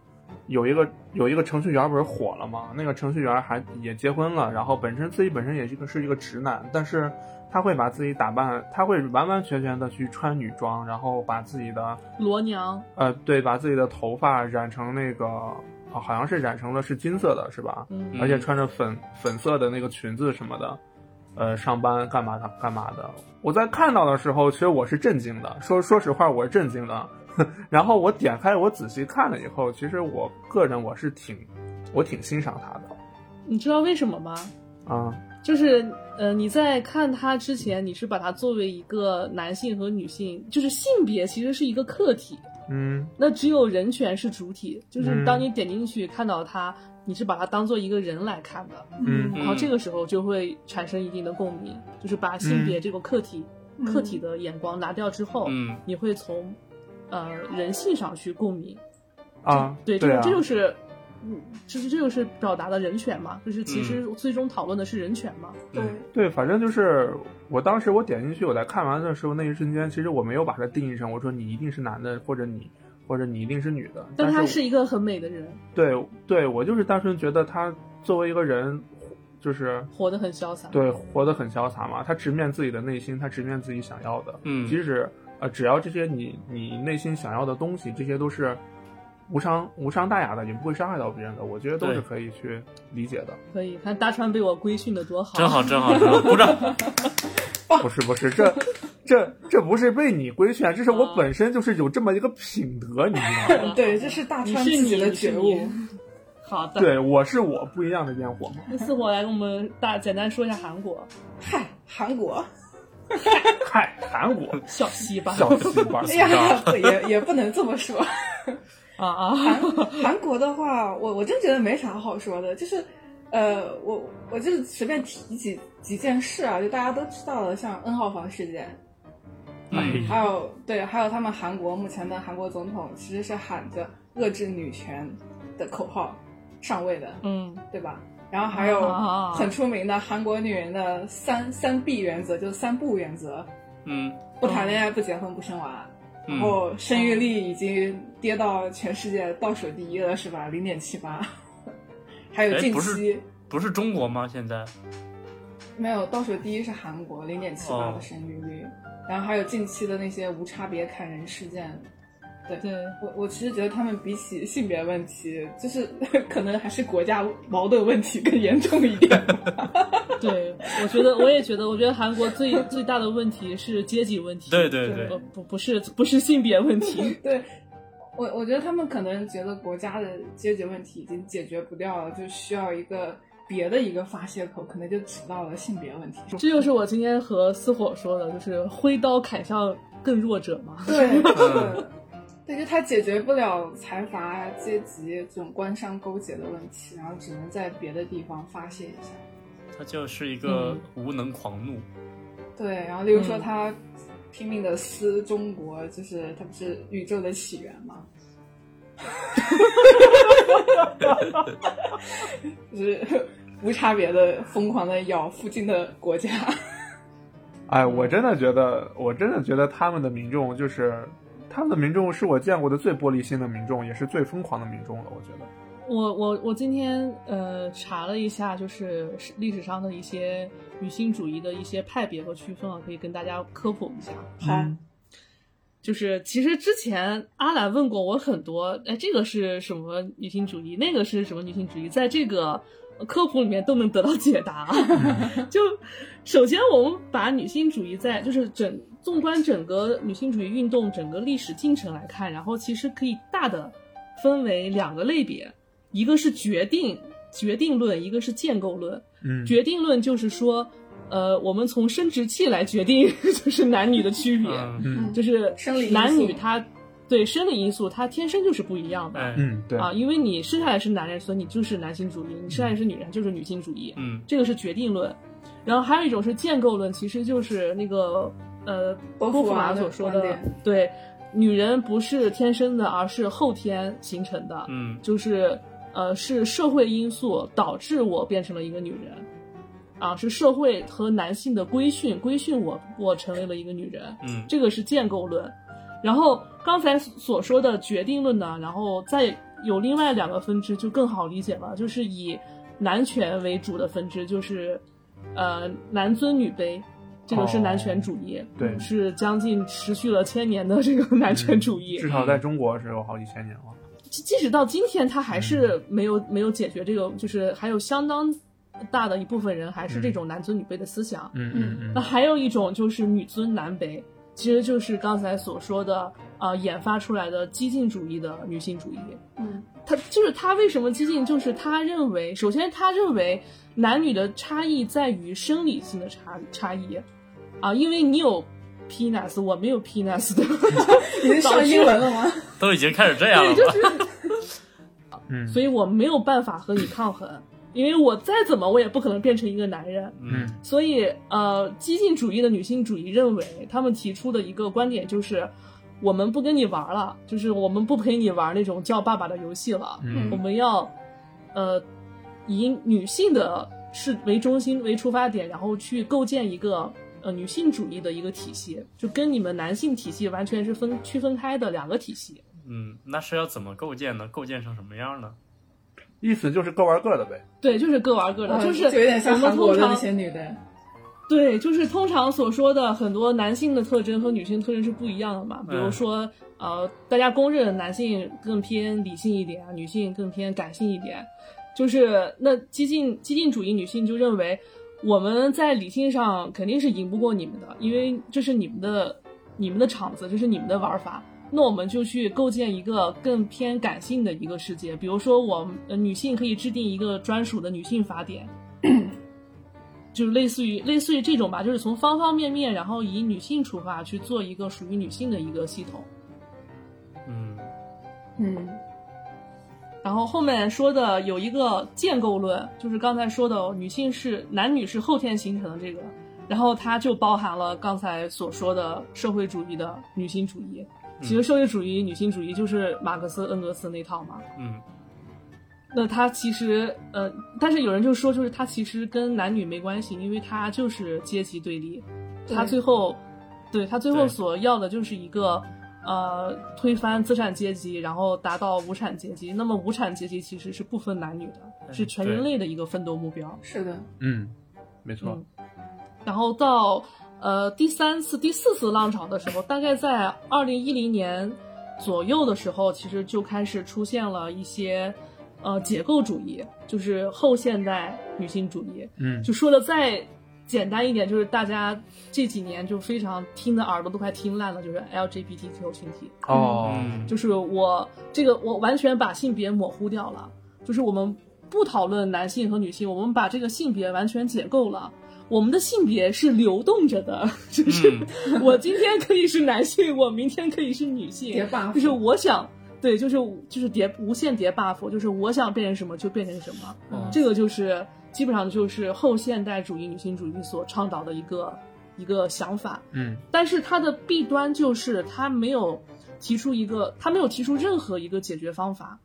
有一个有一个程序员不是火了吗？那个程序员还也结婚了，然后本身自己本身也是一个是一个直男，但是他会把自己打扮，他会完完全全的去穿女装，然后把自己的罗娘，呃对，把自己的头发染成那个。哦，好像是染成了是金色的，是吧？嗯而且穿着粉粉色的那个裙子什么的，呃，上班干嘛的干嘛的。我在看到的时候，其实我是震惊的，说说实话，我是震惊的。然后我点开我仔细看了以后，其实我个人我是挺我挺欣赏他的你知道为什么吗？啊、就是呃，你在看他之前，你是把他作为一个男性和女性，就是性别其实是一个客体，嗯。那只有人权是主体。就是嗯。当你点进去看到他，你是把他当做一个人来看的，嗯。然后这个时候就会产生一定的共鸣，就是把性别这个客体、客体的眼光拿掉之后，嗯。你会从呃人性上去共鸣。啊，对，这个对啊，这就是。嗯，其实这就是表达的人权嘛，就是其实最终讨论的是人权嘛。对，对，反正就是我当时我点进去，我在看完的时候那一瞬间，其实我没有把它定义成我说你一定是男的，或者你或者你一定是女的，但他是是一个很美的人，对对，我就是单纯觉得他作为一个人，就是活得很潇洒。对活得很潇洒嘛，他直面自己的内心，他直面自己想要的，嗯即使呃只要这些你你内心想要的东西，这些都是无伤无伤大雅的，也不会伤害到别人的，我觉得都是可以去理解的。可以看大川被我规训的多好，真好，真好，真好，鼓掌！不是不是，这这这不是被你规劝，这是我哦本身就是有这么一个品德，你知道吗？对，这是大川自己你，的觉悟。。好的，对，我是我，不一样的烟火嘛。那四火来跟我们大简单说一下韩国嗨，韩国，嗨，韩国 小西吧，小西吧，哎呀，不也也不能这么说。啊啊，韩韩国的话，我我真觉得没啥好说的，就是，呃，我我就是随便提几几件事啊，就大家都知道的，像 N 号房事件，嗯还有对，还有他们韩国目前的韩国总统其实是喊着遏制女权的口号上位的，嗯，对吧？然后还有啊很出名的韩国女人的三三必原则，就是三不原则：嗯不谈恋爱、不结婚、不生娃。然嗯，后生育率已经跌到全世界倒数第一了，是吧？零点七八。还有近期不是中国吗？现在没有倒数第一是韩国零点七八哦的生育率，然后还有近期的那些无差别砍人事件。对对，我我其实觉得他们比起性别问题，就是 可能还是国家矛盾问题更严重一点。对，我觉得我也觉得，我觉得韩国最最大的问题是阶级问题，对对对不不不是不是性别问题，对，我我觉得他们可能觉得国家的阶级问题已经解决不掉了，就需要一个别的一个发泄口，可能就指到了性别问题。这就是我今天和思火说的，就是挥刀砍向更弱者嘛。对，是 对，就他解决不了财阀阶级这种官商勾结的问题，然后只能在别的地方发泄一下。他就是一个无能狂怒。对，然后例如说嗯他拼命的撕中国，就是他不是宇宙的起源吗？就是无差别的疯狂的咬附近的国家。哎，我真的觉得，我真的觉得他们的民众就是他们的民众是我见过的最玻璃心的民众，也是最疯狂的民众了。我觉得，我我我今天呃查了一下，就是历史上的一些女性主义的一些派别和区分啊，可以跟大家科普一下。好，嗯就是其实之前阿兰问过我很多，哎，这个是什么女性主义，那个是什么女性主义，在这个科普里面都能得到解答。就首先我们把女性主义在就是整纵观整个女性主义运动整个历史进程来看，然后其实可以大的分为两个类别，一个是决定决定论，一个是建构论。嗯，决定论就是说，呃，我们从生殖器来决定 就是男女的区别。嗯嗯就是生理男女他对生理因素，它天生就是不一样的、哎嗯，对，啊，因为你生下来是男人，所以你就是男性主义；你生下来是女人，就是女性主义。嗯这个是决定论。然后还有一种是建构论，其实就是那个呃波波伏伏娃所说的对，女人不是天生的，而是后天形成的。嗯就是呃是社会因素导致我变成了一个女人，啊是社会和男性的规训规训我我成为了一个女人，嗯这个是建构论。然后刚才所说的决定论呢，然后再有另外两个分支就更好理解了，就是以男权为主的分支，就是呃男尊女卑。这个是男权主义，对是将近持续了千年的这个男权主义。至少在中国是有好几千年了。即即使到今天，他还是没有、没有解决这个，就是还有相当大的一部分人还是这种男尊女卑的思想。嗯嗯那嗯，还有一种就是女尊男卑，其实就是刚才所说的啊、呃研发出来的激进主义的女性主义。嗯他就是他为什么激进？就是他认为，首先他认为男女的差异在于生理性的差差异，啊，因为你有 penis，我没有 penis 的，已经上英文了吗？都已经开始这样了对，吧？就是嗯，所以我没有办法和你抗衡，因为我再怎么我也不可能变成一个男人。嗯所以，呃，激进主义的女性主义认为，他们提出的一个观点就是，我们不跟你玩了，就是我们不陪你玩那种叫爸爸的游戏了，嗯我们要，呃，以女性的是为中心为出发点，然后去构建一个呃女性主义的一个体系，就跟你们男性体系完全是分区分开的两个体系。嗯，那是要怎么构建呢？构建成什么样呢？意思就是各玩各的呗。对，就是各玩各的，啊就是有点像我们韩国的那通常些女的。对，就是通常所说的很多男性的特征和女性特征是不一样的嘛。比如说，呃，大家公认男性更偏理性一点，女性更偏感性一点。就是那激进激进主义女性就认为，我们在理性上肯定是赢不过你们的，因为这是你们的你们的场子，这是你们的玩法。那我们就去构建一个更偏感性的一个世界，比如说我们、呃、女性可以制定一个专属的女性法典，就是类似于类似于这种吧，就是从方方面面，然后以女性出发去做一个属于女性的一个系统。嗯嗯然后后面说的有一个建构论，就是刚才说的女性是男女是后天形成的这个，然后它就包含了刚才所说的社会主义的女性主义。其实社会主义、女性主义就是马克思、恩格斯那套嘛。嗯那它其实呃，但是有人就说，就是它其实跟男女没关系，因为它就是阶级对立。对它最后，对它最后所要的就是一个呃推翻资产阶级，然后达到无产阶级。那么无产阶级其实是不分男女的，对是全人类的一个奋斗目标。是的，嗯，没错嗯。然后到呃第三次、第四次浪潮的时候，大概在二零一零年左右的时候，其实就开始出现了一些呃解构主义，就是后现代女性主义。嗯就说的再简单一点，就是大家这几年就非常听的耳朵都快听烂了，就是 LGBTQ 群体。哦，嗯。就是我这个我完全把性别模糊掉了，就是我们不讨论男性和女性，我们把这个性别完全解构了。我们的性别是流动着的，就是嗯。我今天可以是男性，我明天可以是女性，叠 buff 就是我想，对，就是就是叠无限叠 buff，就是我想变成什么就变成什么，嗯这个就是基本上就是后现代主义女性主义所倡导的一个一个想法。嗯但是它的弊端就是它没有提出一个，它没有提出任何一个解决方法，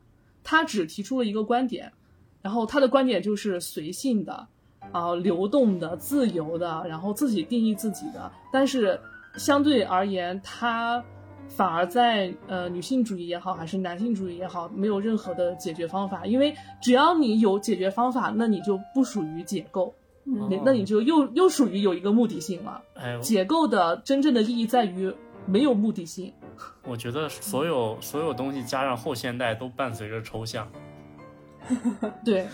它只提出了一个观点，然后它的观点就是随性的，啊、流动的、自由的，然后自己定义自己的。但是相对而言，它反而在呃女性主义也好，还是男性主义也好，没有任何的解决方法，因为只要你有解决方法，那你就不属于解构，那那你就又又属于有一个目的性了。哎，解构的真正的意义在于没有目的性。我觉得所有所有东西加上后现代都伴随着抽象。对，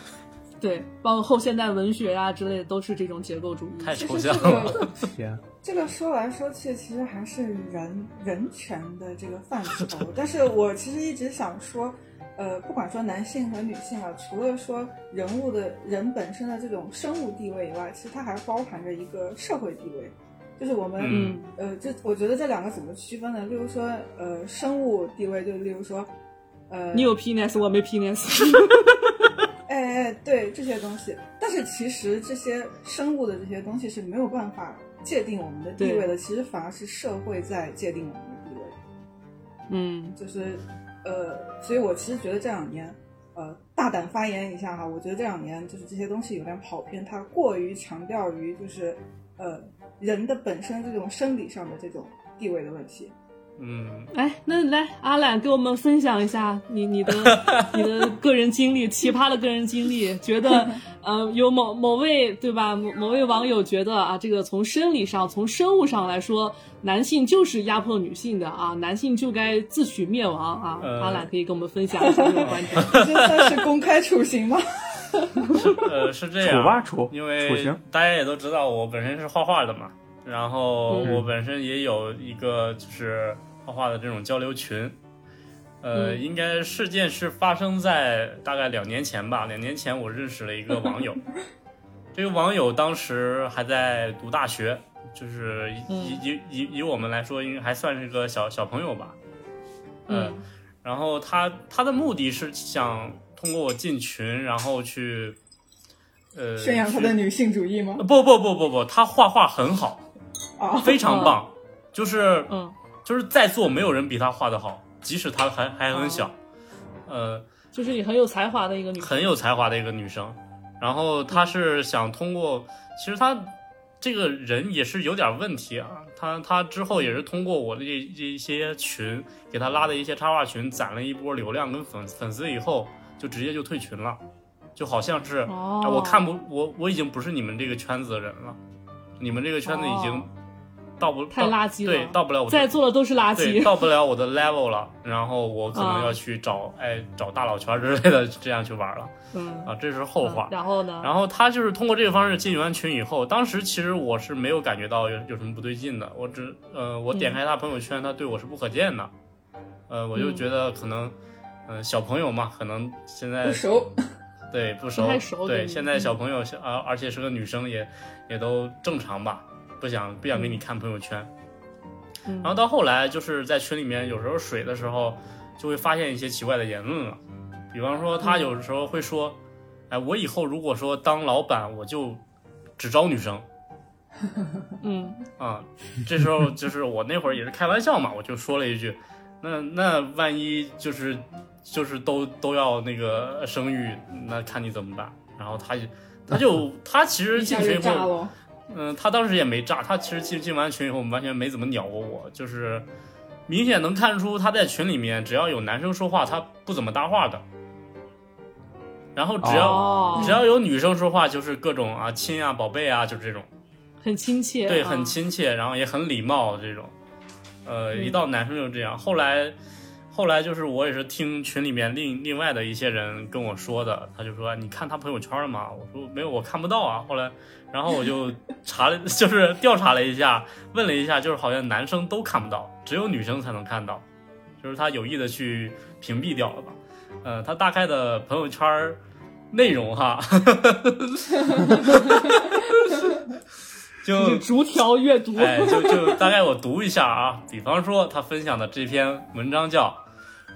对，包括后现代文学啊之类的，都是这种结构主义。太抽象了。天，这个说来说去，其实还是人人权的这个范畴。但是我其实一直想说，呃，不管说男性和女性啊，除了说人物的人本身的这种生物地位以外，其实它还包含着一个社会地位，就是我们、嗯呃，这我觉得这两个怎么区分呢？例如说，呃，生物地位，就例如说，呃，你有 penis，我没 penis。哎哎，对这些东西，但是其实这些生物的这些东西是没有办法界定我们的地位的，其实反而是社会在界定我们的地位。嗯就是，呃，所以我其实觉得这两年，呃，大胆发言一下哈，我觉得这两年就是这些东西有点跑偏，它过于强调于就是，呃，人的本身这种生理上的这种地位的问题。嗯，哎，那来阿懒给我们分享一下你你的 你的个人经历，奇葩的个人经历，觉得呃有某某位对吧？某某位网友觉得啊，这个从生理上从生物上来说，男性就是压迫女性的啊，男性就该自取灭亡啊。呃阿懒可以跟我们分享一下这个观点。这算是公开处刑吗？呃，是这样，处吧处因为处刑大家也都知道我本身是画画的嘛，然后嗯我本身也有一个就是画画的这种交流群。呃，嗯应该事件是发生在大概两年前吧。两年前我认识了一个网友，这个网友当时还在读大学，就是以、嗯以以以我们来说，应该还算是个小小朋友吧。呃嗯然后他他的目的是想通过我进群，然后去呃宣扬他的女性主义吗？不不不不不，他画画很好，啊，非常棒，就是嗯，就是在座没有人比她画的好，即使她还还很小，呃，就是你很有才华的一个女生。很有才华的一个女生。然后她是想通过，其实她这个人也是有点问题啊。她她之后也是通过我的这这一些群，给她拉的一些插画群，攒了一波流量跟粉粉丝以后，就直接就退群了，就好像是、哦哎我看不我我已经不是你们这个圈子的人了，你们这个圈子已经哦到不、太垃圾了对，到不了我在座的都是垃对，圾。到不了我的 level 了，然后我可能啊要去找、哎找大佬圈之类的，这样去玩了嗯，啊，这是后话。然后呢？然后他就是通过这个方式进完群以后，当时其实我是没有感觉到有有什么不对劲的，我只呃我点开他朋友圈，他对我是不可见的，呃我就嗯觉得可能呃小朋友嘛，可能现在不熟。对不熟，不太熟对对现在小朋友啊，而且是个女生也也都正常吧，不想不想给你看朋友圈。嗯然后到后来就是在群里面有时候水的时候，就会发现一些奇怪的言论了，比方说他有时候会说，哎，我以后如果说当老板，我就只招女生 嗯啊。这时候就是我那会儿也是开玩笑嘛，我就说了一句，那那万一就是就是都都要那个生育，那看你怎么办？然后他就他就他其实进群以后，嗯，他当时也没炸，他其实进进完群以后，完全没怎么鸟过我，就是明显能看出他在群里面，只要有男生说话，他不怎么搭话的。然后只要、哦只要有女生说话，就是各种啊亲啊宝贝啊，就是这种，很亲切，对，啊很亲切，然后也很礼貌这种。呃，一到男生就这样。后来，后来就是我也是听群里面另另外的一些人跟我说的，他就说你看他朋友圈了吗？我说没有，我看不到啊。后来，然后我就查了，就是调查了一下，问了一下，就是好像男生都看不到，只有女生才能看到，就是他有意的去屏蔽掉了吧。呃，他大概的朋友圈内容哈，就就逐条阅读。哎，就就大概我读一下啊，比方说他分享的这篇文章叫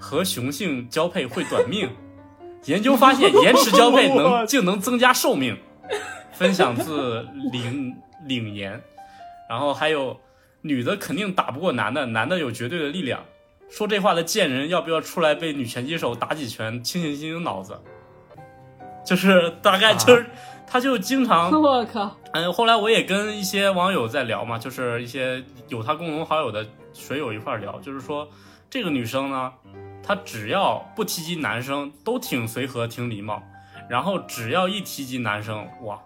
《和雄性交配会短命》，研究发现延迟交配能 竟能增加寿命。分享自领 领言，然后还有女的肯定打不过男的，男的有绝对的力量。说这话的贱人要不要出来被女拳击手打几拳，清醒清醒脑子？就是大概就是，他就经常 我靠，嗯，后来我也跟一些网友在聊嘛，就是一些有他共同好友的水友一块聊，就是说这个女生呢，她只要不提及男生，都挺随和、挺礼貌，然后只要一提及男生，哇，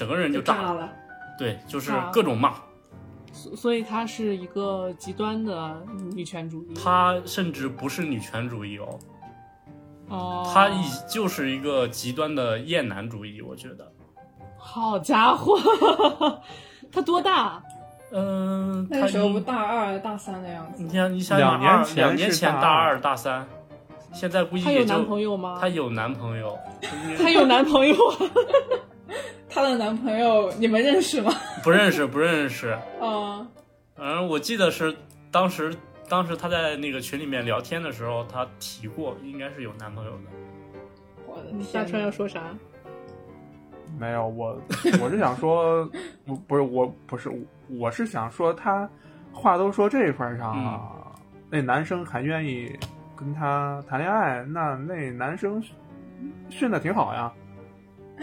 整个人就炸了，了。对，就是各种骂，所所以她是一个极端的女权主义。她甚至不是女权主义哦，哦，她已就是一个极端的厌男主义，我觉得，好家伙，她多大？嗯，她那个时候不一大二大三的样子。你，想，你想两年前两年前大二。二大三，现在估计有男朋友吗？她有男朋友，她有男朋友？她的男朋友你们认识吗？不认识不认识。嗯，嗯，我记得是当时当时她在那个群里面聊天的时候，她提过应该是有男朋友的。我的大川要！说啥？没有，我我是想说，不不是我不是我是想说，他话都说这份儿上了，那男生还愿意跟他谈恋爱，那那男生训训的挺好呀，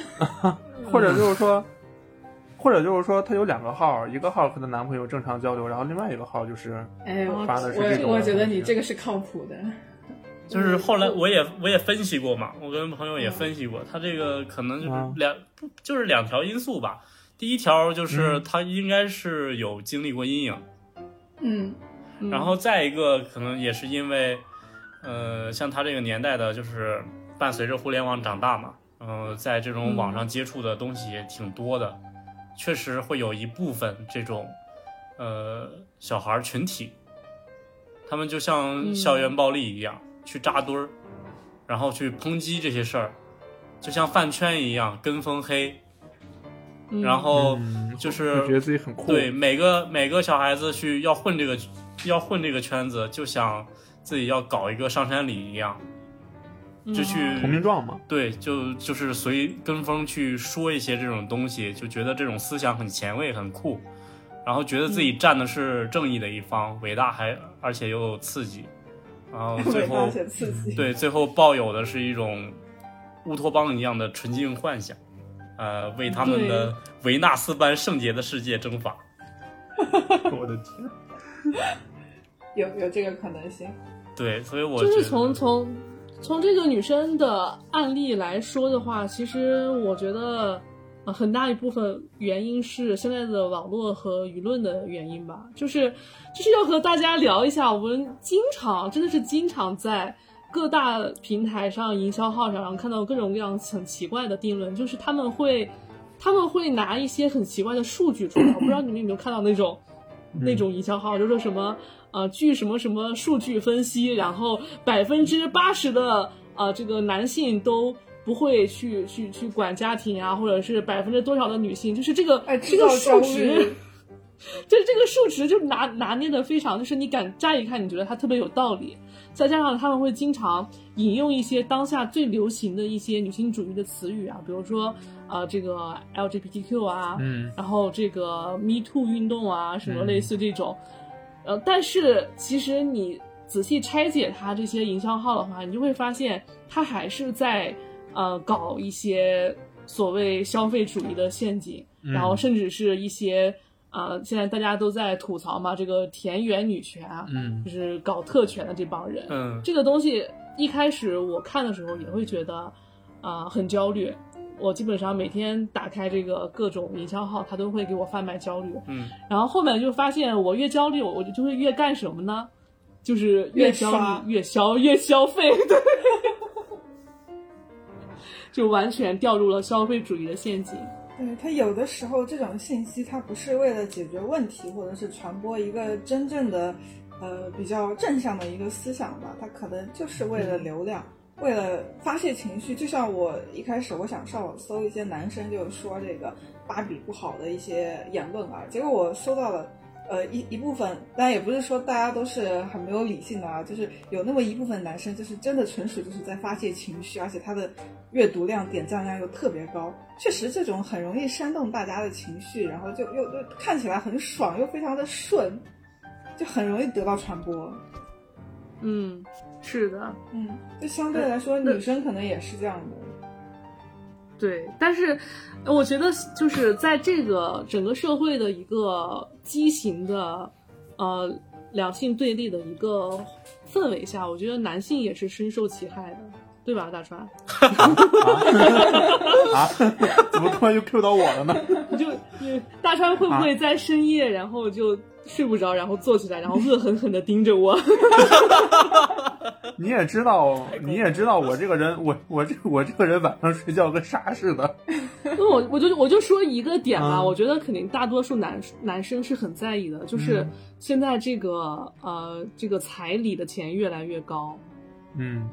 或者就是说，或者就是说，她有两个号，一个号和她男朋友正常交流，然后另外一个号就是哎，我发的是这种我我觉得你这个是靠谱的。就是后来我也我也分析过嘛，我跟朋友也分析过，他这个可能就是嗯。两不就是两条因素吧。第一条就是嗯。他应该是有经历过阴影，嗯，嗯。然后再一个可能也是因为，呃，像他这个年代的，就是伴随着互联网长大嘛，嗯、在这种网上接触的东西也挺多的，确实会有一部分这种，呃，小孩儿群体，他们就像嗯校园暴力一样、去扎堆儿，然后去抨击这些事儿，就像饭圈一样跟风黑，嗯。然后嗯就是觉得自己很酷，对，每个每个小孩子去要混这个要混这个圈子，就想自己要搞一个上山里一样，就去嗯投名状嘛，对，就就是随跟风去说一些这种东西，就觉得这种思想很前卫很酷，然后觉得自己站的是正义的一方，伟大还而且又有刺激，然后 最后伟大且刺激。对最后抱有的是一种乌托邦一样的纯净幻想，呃，为他们的维纳斯般圣洁的世界征伐。我的天，有有这个可能性。对，所以我就是从从从这个女生的案例来说的话，其实我觉得呃很大一部分原因是现在的网络和舆论的原因吧。就是就是要和大家聊一下，我们经常真的是经常在各大平台上、营销号上，然后看到各种各样很奇怪的定论，就是他们会他们会拿一些很奇怪的数据出来，我不知道你们有没有看到那种。那种营销号，就说什么呃，据什么什么数据分析，然后百分之八十的呃这个男性都不会去去去管家庭啊，或者是百分之多少的女性，就是这个、哎，这个数值，，就是这个数值就拿拿捏的非常，就是你敢乍一看你觉得它特别有道理，再加上他们会经常引用一些当下最流行的一些女性主义的词语啊，比如说呃这个 LGBTQ 啊，嗯然后这个 Me Too 运动啊，什么嗯类似这种，呃，但是其实你仔细拆解它这些营销号的话，你就会发现它还是在呃搞一些所谓消费主义的陷阱，嗯。然后甚至是一些呃现在大家都在吐槽嘛，这个田园女权啊，嗯。就是搞特权的这帮人，嗯，这个东西一开始我看的时候也会觉得，啊、很焦虑。我基本上每天打开这个各种营销号，它都会给我贩卖焦虑。嗯，然后后面就发现，我越焦虑，我就会越干什么呢？就是越焦刷虑，越消，越消费，对，就完全掉入了消费主义的陷阱。对它有的时候这种信息，它不是为了解决问题，或者是传播一个真正的，呃，比较正向的一个思想吧，它可能就是为了流量，为了发泄情绪。就像我一开始我想上网搜一些男生就说这个芭比不好的一些言论啊，结果我搜到了呃一一部分，当然也不是说大家都是很没有理性的啊，就是有那么一部分男生就是真的纯属就是在发泄情绪，而且他的阅读量、点赞量又特别高，确实这种很容易煽动大家的情绪，然后就又又看起来很爽，又非常的顺，就很容易得到传播。嗯，是的，嗯，就相对来说，女生可能也是这样的。对，但是我觉得就是在这个整个社会的一个畸形的呃两性对立的一个氛围下，我觉得男性也是深受其害的，对吧，大川？啊，怎么突然就 Q 到我了呢？你就你大川会不会在深夜，然后就睡不着，然后坐起来，然后恶狠狠地盯着我？你也知道，你也知道我这个人，我我这我这个人晚上睡觉跟啥似的。那我我就我就说一个点吧，嗯我觉得肯定大多数男男生是很在意的，就是嗯现在这个呃这个彩礼的钱越来越高，嗯，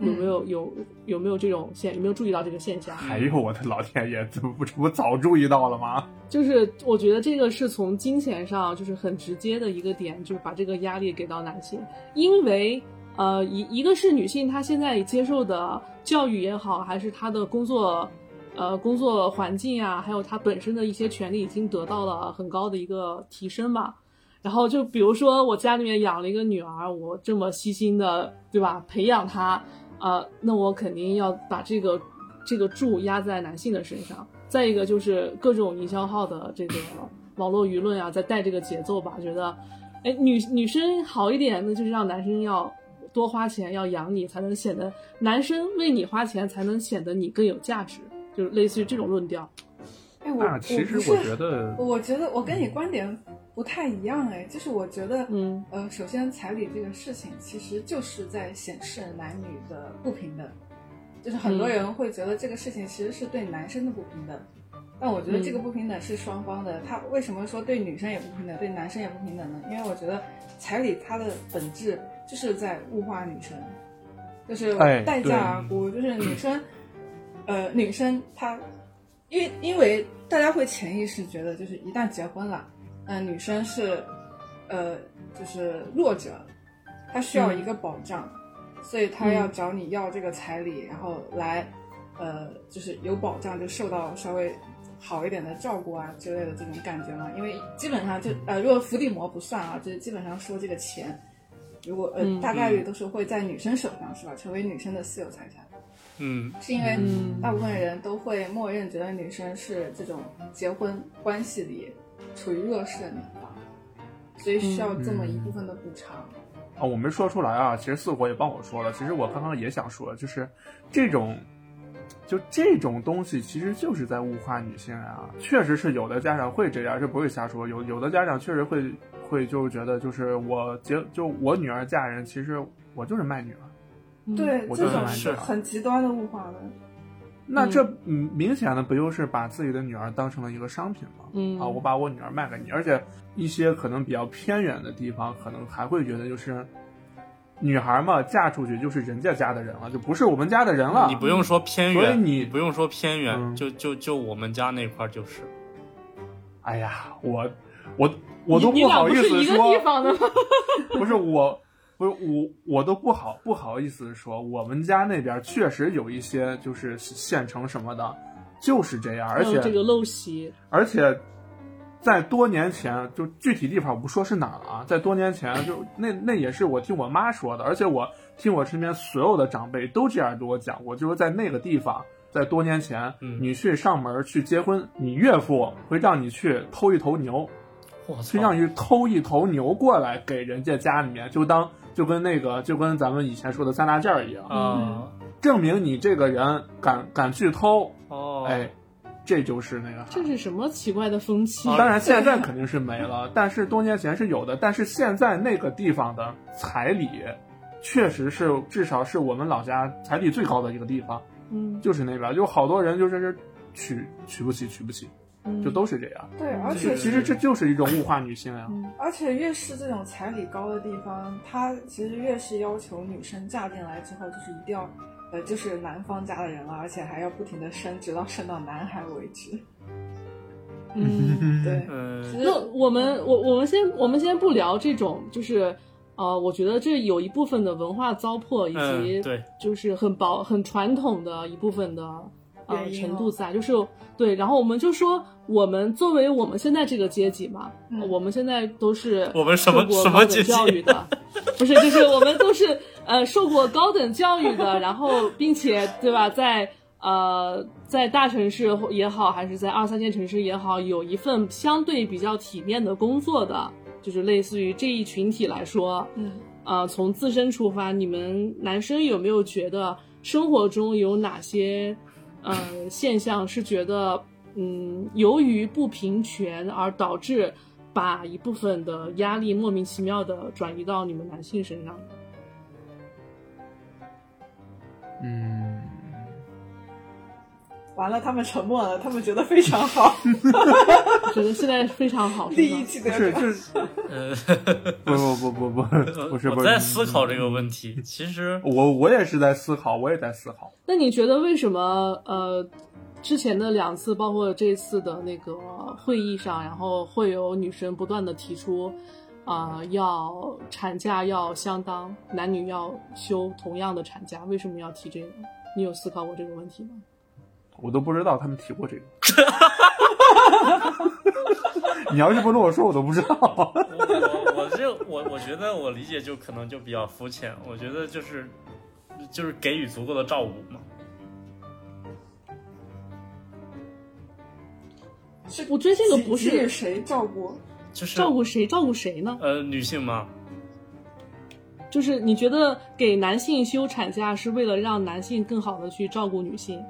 有没有有有没有这种现有没有注意到这个现象？哎呦我的老天爷，怎么不这不早注意到了吗？就是我觉得这个是从金钱上就是很直接的一个点，就是把这个压力给到男性，因为呃一一个是女性她现在接受的教育也好，还是她的工作呃工作环境啊，还有她本身的一些权利已经得到了很高的一个提升吧。然后就比如说我家里面养了一个女儿，我这么细心的对吧培养她，呃，那我肯定要把这个这个注压在男性的身上。再一个就是各种营销号的这个网络舆论啊，在带这个节奏吧，觉得，哎，女女生好一点，那就是让男生要多花钱，要养你，才能显得男生为你花钱，才能显得你更有价值，就是类似于这种论调。哎，我那其实我觉得，我觉得我跟你观点不太一样哎，就是我觉得，嗯呃，首先彩礼这个事情其实就是在显示男女的不平等，就是很多嗯人会觉得这个事情其实是对男生的不平等，但我觉得这个嗯不平等是双方的。他为什么说对女生也不平等，对男生也不平等呢？因为我觉得彩礼它的本质就是在物化女生，就是哎待价而沽，就是女生，呃，女生她，因为因为大家会潜意识觉得，就是一旦结婚了，嗯、女生是，呃，就是弱者，她需要一个保障，所以她要找你要这个彩礼，然后来，呃，就是有保障，就受到稍微好一点的照顾啊之类的这种感觉嘛。因为基本上就呃，如果伏地魔不算啊，就是基本上说这个钱，如果呃、嗯大概率都是会在女生手上，是吧？成为女生的私有财产。嗯，是因为嗯大部分人都会默认觉得女生是这种结婚关系里处于弱势的那一方，所以需要这么一部分的补偿。啊，我没说出来啊，其实四火也帮我说了。其实我刚刚也想说，就是这种，就这种东西，其实就是在物化女性啊。确实是有的家长会这样，这不是瞎说。有有的家长确实会会就是觉得，就是我结就我女儿嫁人，其实我就是卖女儿。对，我这种觉得蛮是是很极端的物化的。那这嗯明显的不就是把自己的女儿当成了一个商品吗？嗯啊，我把我女儿卖给你，而且一些可能比较偏远的地方，可能还会觉得就是女孩嘛，嫁出去就是人家家的人了，就不是我们家的人了。你不用说偏远，所以你不用说偏远，嗯就就就我们家那块就是。哎呀，我我我都不好意你俩不是一个思说，地方的吗？不是我，不是我，我都不好不好意思说，我们家那边确实有一些就是县城什么的，就是这样，而且、这个陋习，而且在多年前，就具体地方我不说是哪儿了啊，在多年前就那那也是我听我妈说的，而且我听我身边所有的长辈都这样跟我讲过，就是在那个地方。在多年前，嗯你去上门去结婚，你岳父会让你去偷一头牛，我去让你偷一头牛过来给人家家里面，就当就跟那个就跟咱们以前说的三大件儿一样，啊证明你这个人敢敢去偷，哦，哎，这就是那个。这是什么奇怪的风气？当然现在肯定是没了，但是多年前是有的。但是现在那个地方的彩礼，确实是至少是我们老家彩礼最高的一个地方，嗯，就是那边，有好多人就是是娶娶不起，娶不起，嗯就都是这样。对，而且其实这就是一种物化女性呀。嗯而且越是这种彩礼高的地方，它其实越是要求女生嫁进来之后，就是一定要，呃，就是男方家的人了，而且还要不停的生，直到生到男孩为止。嗯，对，嗯那我们我我们先我们先不聊这种，就是呃，我觉得这有一部分的文化糟粕，以及嗯，对，就是很薄很传统的一部分的呃原因哦程度在，就是对，然后我们就说我们作为我们现在这个阶级嘛，嗯我们现在都是我们什么受过什么高等阶级教育的，不是，就是我们都是呃受过高等教育的，然后并且对吧，在呃在大城市也好，还是在二三线城市也好，有一份相对比较体面的工作的，就是类似于这一群体来说，嗯，呃，从自身出发，你们男生有没有觉得生活中有哪些呃现象是觉得嗯，由于不平权而导致把一部分的压力莫名其妙的转移到你们男性身上？嗯，完了，他们沉默了，他们觉得非常好，我 觉得现在非常好，是利益吗？取得者。不是，就是呃，不不不不不，不是不是，我在思考这个问题。其实，我我也是在思考，我也在思考。那你觉得为什么呃，之前的两次，包括这次的那个会议上，然后会有女生不断的提出，啊、要产假要相当，男女要休同样的产假，为什么要提这个？你有思考过这个问题吗？我都不知道他们提过这个。你要是不跟我说，我都不知道。我我我这我我觉得我理解就可能就比较肤浅。我觉得就是就是给予足够的照顾嘛。我觉得这个不是谁照顾？就是照顾谁？照顾谁呢？呃女性吗，就是你觉得给男性休产假是为了让男性更好的去照顾女性？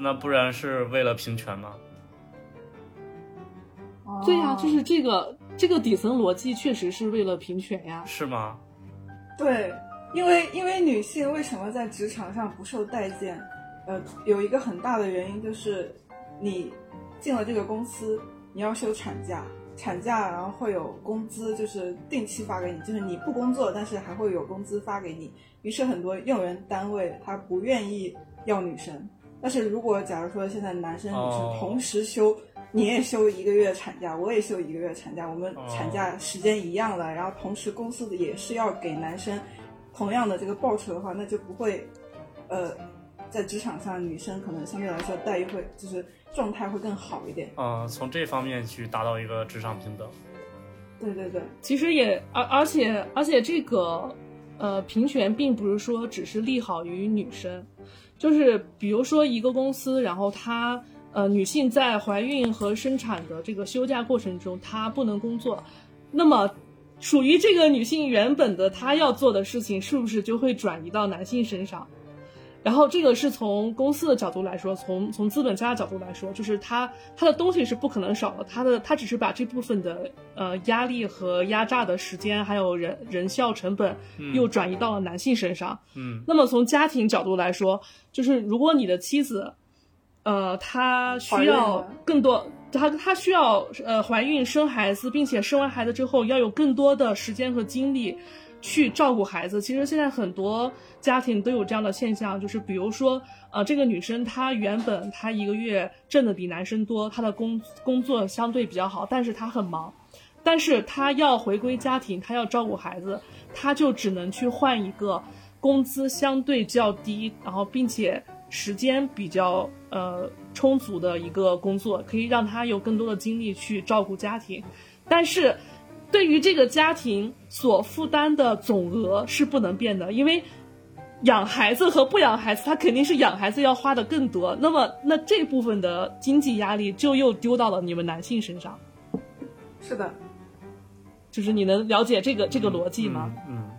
那不然是为了平权吗？对呀、哦就是这个这个底层逻辑确实是为了平权呀。是吗？对，因为因为女性为什么在职场上不受待见？呃，有一个很大的原因就是你进了这个公司，你要休产假，产假然后会有工资，就是定期发给你，就是你不工作，但是还会有工资发给你。于是很多用人单位他不愿意要女生，但是如果假如说现在男生女哦生同时休。你也休一个月产假，我也休一个月产假，我们哦产假时间一样的，然后同时公司的也是要给男生同样的这个报酬的话，那就不会，呃，在职场上女生可能相对来说待遇会就是状态会更好一点。嗯、从这方面去达到一个职场平等。对对对，其实也而而且而且这个呃平权并不是说只是利好于女生，就是比如说一个公司，然后她呃女性在怀孕和生产的这个休假过程中，她不能工作，那么属于这个女性原本的她要做的事情，是不是就会转移到男性身上？然后这个是从公司的角度来说，从从资本家的角度来说，就是他他的东西是不可能少的，他的他只是把这部分的呃压力和压榨的时间，还有人人效成本又转移到了男性身上。嗯那么从家庭角度来说，就是如果你的妻子，呃，她需要更多，她她需要呃怀孕生孩子，并且生完孩子之后要有更多的时间和精力去照顾孩子。其实现在很多家庭都有这样的现象，就是比如说，呃，这个女生她原本她一个月挣的比男生多，她的工工作相对比较好，但是她很忙。但是她要回归家庭，她要照顾孩子，她就只能去换一个工资相对较低，然后并且时间比较呃充足的一个工作，可以让她有更多的精力去照顾家庭。但是对于这个家庭所负担的总额是不能变的，因为养孩子和不养孩子，他肯定是养孩子要花的更多。那么，那这部分的经济压力就又丢到了你们男性身上。是的，就是你能了解这个这个逻辑吗？嗯，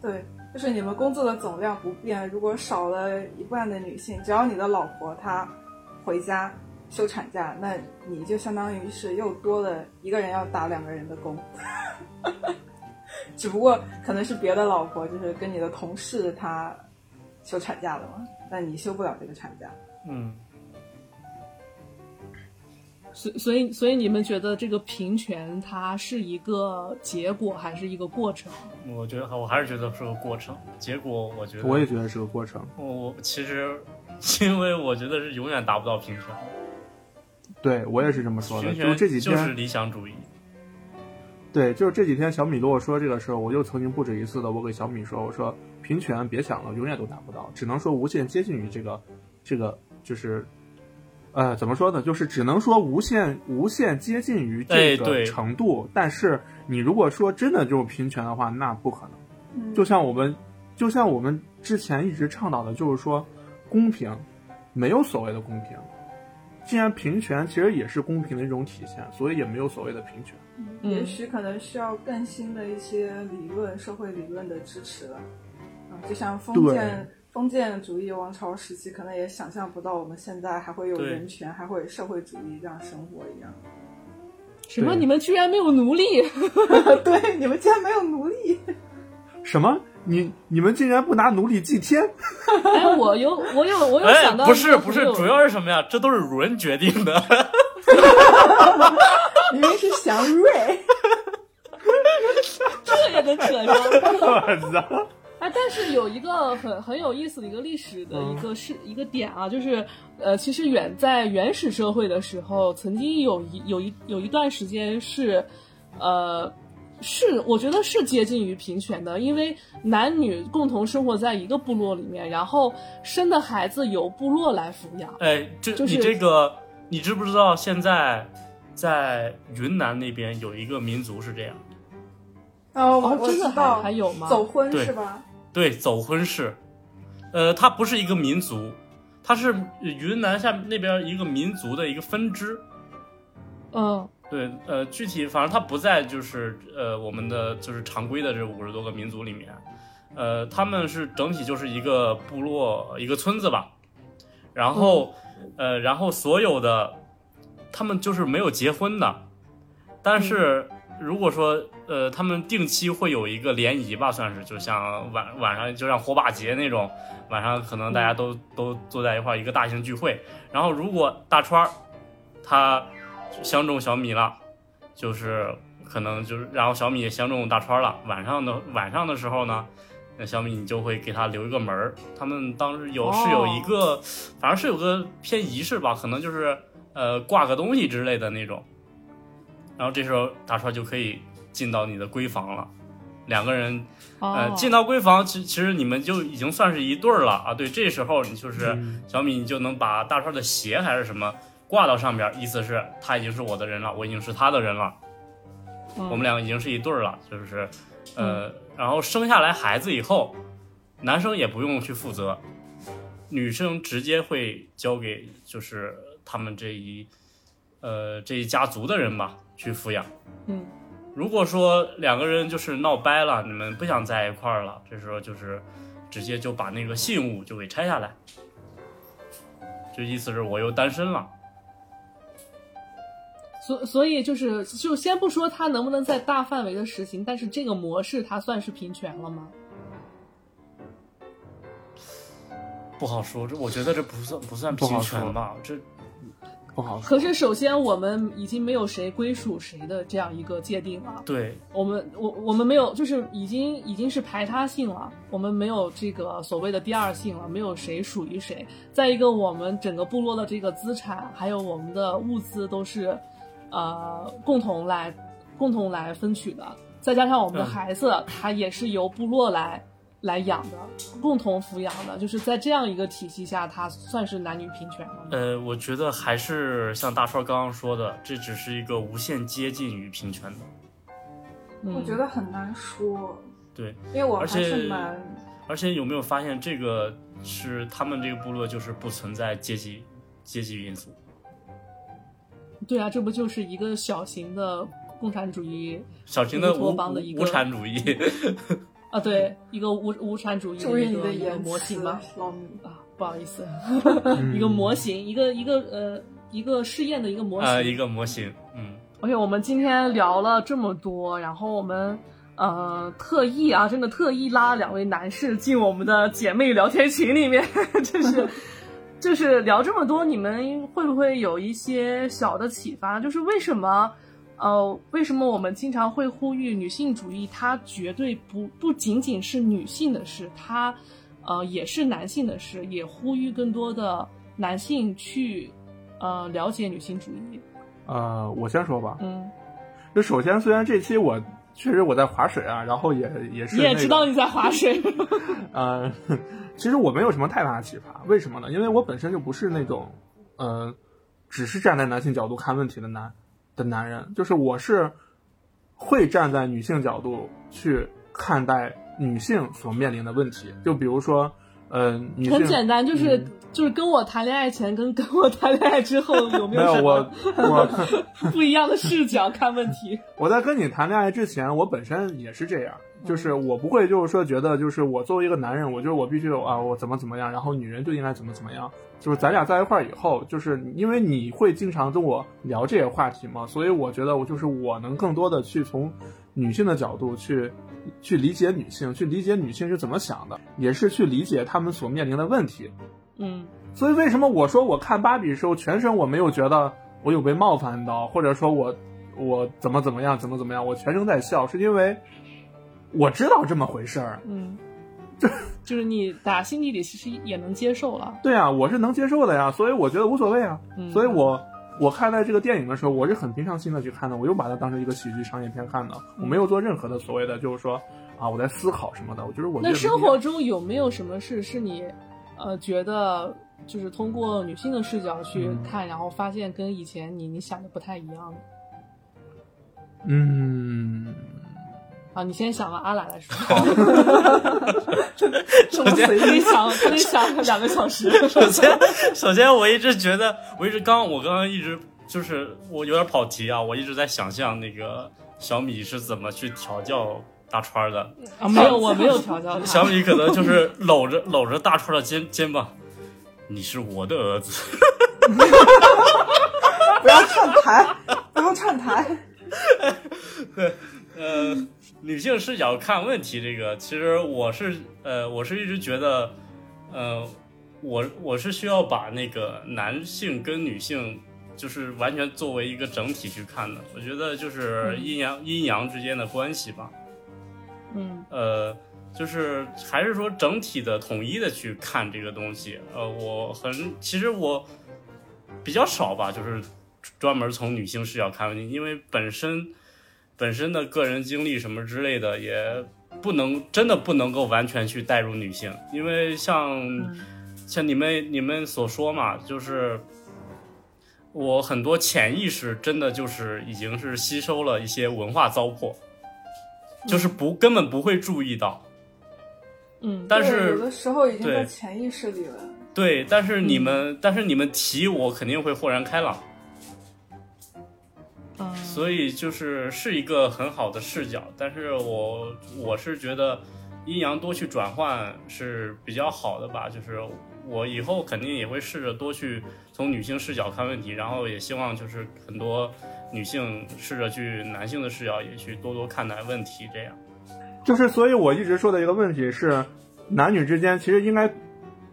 对，就是你们工作的总量不变，如果少了一半的女性，只要你的老婆她回家休产假，那你就相当于是又多了一个人要打两个人的工。只不过可能是别的老婆，就是跟你的同事她休产假了嘛，那你休不了这个产假。嗯所所以所以你们觉得这个平权它是一个结果还是一个过程？嗯，我觉得我还是觉得是个过程。结果我觉得我也觉得是个过程。我我其实 因为我觉得是永远达不到平权。对我也是这么说的。就是这几天，就是理想主义。对，就是这几天小米跟我说这个事儿，我就曾经不止一次的我给小米说，我说平权别想了，永远都达不到，只能说无限接近于这个，这个就是，呃，怎么说呢？就是只能说无限无限接近于这个程度，但是你如果说真的就是平权的话，那不可能。嗯就像我们，就像我们之前一直倡导的，就是说公平，没有所谓的公平。既然平权其实也是公平的一种体现，所以也没有所谓的平权。也许可能需要更新的一些理论、社会理论的支持了。嗯，就像封建封建主义王朝时期，可能也想象不到我们现在还会有人权，还会有社会主义这样生活一样。什么？你们居然没有奴隶？对，你们居然没有奴隶，什么？你你们竟然不拿奴隶祭天？哎，我有我有我有哎想，到不是不是，主要是什么呀？这都是主人决定的。明明是祥瑞。这也能扯上。我操！哎，但是有一个很很有意思的一个历史的一个是、一个点啊，就是呃，其实远在原始社会的时候，曾经有一有一有一段时间是，呃，是我觉得是接近于平权的，因为男女共同生活在一个部落里面，然后生的孩子由部落来抚养。哎，这、就是你这个，你知不知道现在在云南那边有一个民族是这样？哦，我哦，真的还知道，还有吗？走婚是吧？对，走婚是。呃，它不是一个民族，它是云南下那边一个民族的一个分支。嗯。对，呃，具体反正它不在就是呃我们的就是常规的这五十多个民族里面，呃，他们是整体就是一个部落一个村子吧，然后、呃，然后所有的他们就是没有结婚的，但是如果说呃他们定期会有一个联谊吧，算是就像晚晚上就像火把节那种，晚上可能大家都、都坐在一块儿一个大型聚会，然后如果大川儿他相中小米了，就是可能就是，然后小米也相中大川了。晚上的晚上的时候呢，那小米你就会给他留一个门儿。他们当时有、哦是有一个，反正是有个偏仪式吧，可能就是呃挂个东西之类的那种。然后这时候大川就可以进到你的闺房了，两个人呃哦，进到闺房，其其实你们就已经算是一对儿了啊。对，这时候你就是。嗯小米，你就能把大川的鞋还是什么挂到上边，意思是他已经是我的人了，我已经是他的人了，嗯。我们两个已经是一对儿了，就是，呃，然后生下来孩子以后，男生也不用去负责，女生直接会交给就是他们这一，呃这一家族的人吧去抚养。嗯。如果说两个人就是闹掰了，你们不想在一块儿了，这时候就是直接就把那个信物就给拆下来，就意思是我又单身了。所所以就是就先不说它能不能在大范围的实行，但是这个模式它算是平权了吗？不好说，这我觉得这不算不算平权吧？这不好说。可是首先我们已经没有谁归属谁的这样一个界定了，对我们我我们没有就是已经已经是排他性了，我们没有这个所谓的第二性了，没有谁属于谁。再一个，我们整个部落的这个资产还有我们的物资都是呃共同来共同来分取的，再加上我们的嗯孩子，他也是由部落来。来养的，共同抚养的，就是在这样一个体系下，他算是男女平权了吗？呃，我觉得还是像大川刚刚说的，这只是一个无限接近于平权的。嗯我觉得很难说，对，因为我还是蛮而且有没有发现，这个是他们这个部落就是不存在阶级阶级因素。对啊，这不就是一个小型的共产主义小型的乌托无邦的一个无产主义，啊？对，一个无无产主义的的一个一个模型吗？。啊，不好意思，嗯 一个模型，一个一个呃一个试验的一个模型。呃，一个模型，嗯，OK，我们今天聊了这么多，然后我们呃特意啊，真的特意拉两位男士进我们的姐妹聊天群里面，就是就是聊这么多，你们会不会有一些小的启发？就是为什么？呃，为什么我们经常会呼吁女性主义？它绝对不不仅仅是女性的事，它呃也是男性的事，也呼吁更多的男性去呃了解女性主义？呃，我先说吧。嗯，就首先，虽然这期我确实我在划水啊，然后也也是、你那个、也知道你在划水。呃，其实我没有什么太大的启发，为什么呢？因为我本身就不是那种，呃，只是站在男性角度看问题的男的男人，就是我是会站在女性角度去看待女性所面临的问题。就比如说，呃，女性很简单，就是、嗯就是跟我谈恋爱前跟 跟我谈恋爱之后有没没有什我么我 不一样的视角看问题？我在跟你谈恋爱之前，我本身也是这样，就是我不会就是说觉得就是我作为一个男人，我就是我必须啊我怎么怎么样，然后女人就应该怎么怎么样。就是咱俩在一块儿以后，就是因为你会经常跟我聊这些话题嘛，所以我觉得我就是我能更多的去从女性的角度去去理解女性，去理解女性是怎么想的，也是去理解她们所面临的问题。嗯所以为什么我说我看芭比的时候，全身我没有觉得我有被冒犯到，或者说我我怎么怎么样，怎么怎么样，我全程在笑，是因为我知道这么回事儿。嗯，就是你打心底里其实也能接受了。对啊，我是能接受的呀，所以我觉得无所谓啊。嗯所以我我看待这个电影的时候，我是很平常心的去看的，我又把它当成一个喜剧商业片看的，我没有做任何的所谓的就是说啊我在思考什么的，我觉得我那生活中有没有什么事是你呃觉得就是通过女性的视角去嗯。看，然后发现跟以前你你想的不太一样的？嗯，啊，你先想吧，阿懒来说。这么随意想，可以想两个小时。首先，首先我一直觉得，我一直刚我刚刚一直就是我有点跑题啊，我一直在想象那个小米是怎么去调教大川儿的。啊，没有，我没有调教。小米可能就是搂着 搂着大川的肩肩膀，你是我的儿子。不要串台，不要串台。对呃，女性视角看问题，这个其实我是呃，我是一直觉得，呃，我我是需要把那个男性跟女性就是完全作为一个整体去看的。我觉得就是阴阳、阴阳之间的关系吧。嗯呃，就是还是说整体的统一的去看这个东西。呃，我很其实我比较少吧，就是专门从女性视角看问题，因为本身本身的个人经历什么之类的，也不能真的不能够完全去带入女性，因为像、嗯像你们你们所说嘛，就是。我很多潜意识真的就是已经是吸收了一些文化糟粕，就是不根本不会注意到，嗯，但是有的时候已经在潜意识里了。对，但是你们，但是你们提我肯定会豁然开朗，嗯所以就是是一个很好的视角。但是我我是觉得阴阳多去转换是比较好的吧，就是我以后肯定也会试着多去从女性视角看问题，然后也希望就是很多女性试着去男性的视角也去多多看待问题，这样。就是，所以我一直说的一个问题是，男女之间其实应该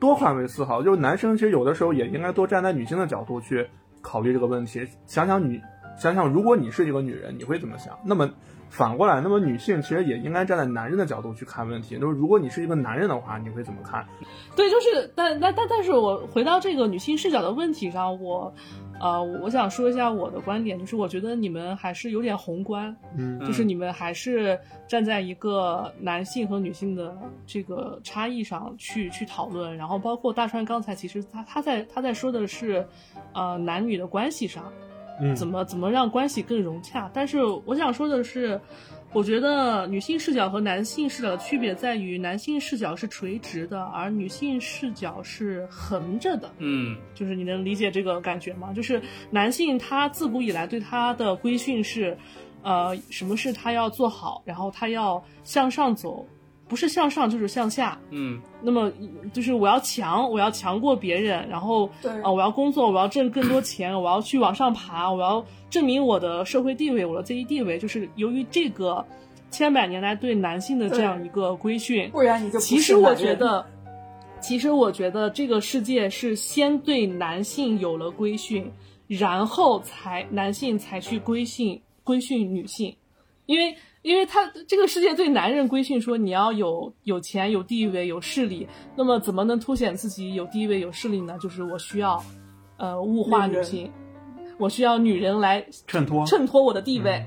多换位思考，就是男生其实有的时候也应该多站在女性的角度去考虑这个问题，想想女，想想如果你是一个女人，你会怎么想？那么反过来，那么女性其实也应该站在男人的角度去看问题，就是如果你是一个男人的话，你会怎么看？对，就是，但但但但是我回到这个女性视角的问题上，我，呃，我想说一下我的观点，就是我觉得你们还是有点宏观，嗯就是你们还是站在一个男性和女性的这个差异上去去讨论，然后包括大川刚才其实他他在他在说的是，呃，男女的关系上，嗯怎么怎么让关系更融洽。但是我想说的是，我觉得女性视角和男性视角的区别在于，男性视角是垂直的，而女性视角是横着的。嗯就是你能理解这个感觉吗？就是男性他自古以来对他的规训是，呃，什么事他要做好，然后他要向上走，不是向上就是向下。嗯那么就是我要强，我要强过别人，然后对啊、我要工作，我要挣更多钱，我要去往上爬，我要证明我的社会地位，我的阶级地位。就是由于这个千百年来对男性的这样一个规训，不然你就其实我觉得，其实我觉得这个世界是先对男性有了规训，然后才男性才去规训规训女性，因为因为他这个世界对男人规训说你要有有钱有地位有势力，那么怎么能凸显自己有地位有势力呢？就是我需要。呃物化女性，我需要女人来衬托衬托我的地位。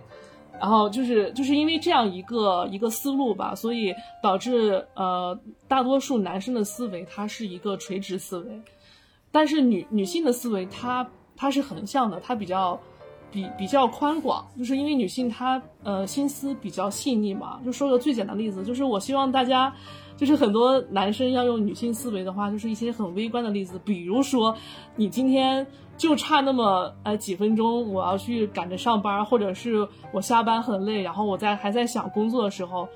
然后就是就是因为这样一个一个思路吧，所以导致呃大多数男生的思维它是一个垂直思维，但是女女性的思维它它是横向的，它比较比比较宽广，就是因为女性她呃心思比较细腻嘛。就说个最简单的例子，就是我希望大家。就是很多男生要用女性思维的话，就是一些很微观的例子，比如说，你今天就差那么呃几分钟，我要去赶着上班，或者是我下班很累，然后我在还在想工作的时候，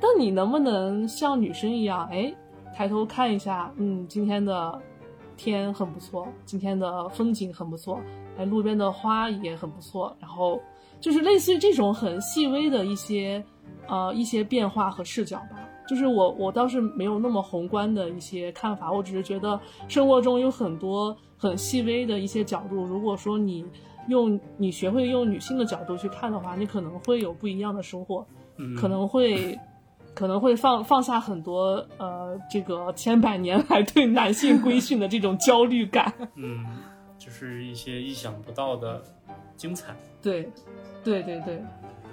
那你能不能像女生一样，哎，抬头看一下，嗯，今天的天很不错，今天的风景很不错，哎，路边的花也很不错，然后就是类似于这种很细微的一些呃一些变化和视角吧。就是我我倒是没有那么宏观的一些看法，我只是觉得生活中有很多很细微的一些角度，如果说你用你学会用女性的角度去看的话，你可能会有不一样的收获，嗯，可能会可能会放放下很多呃这个千百年来对男性规训的这种焦虑感。嗯，就 是一些意想不到的精彩。对，对对对，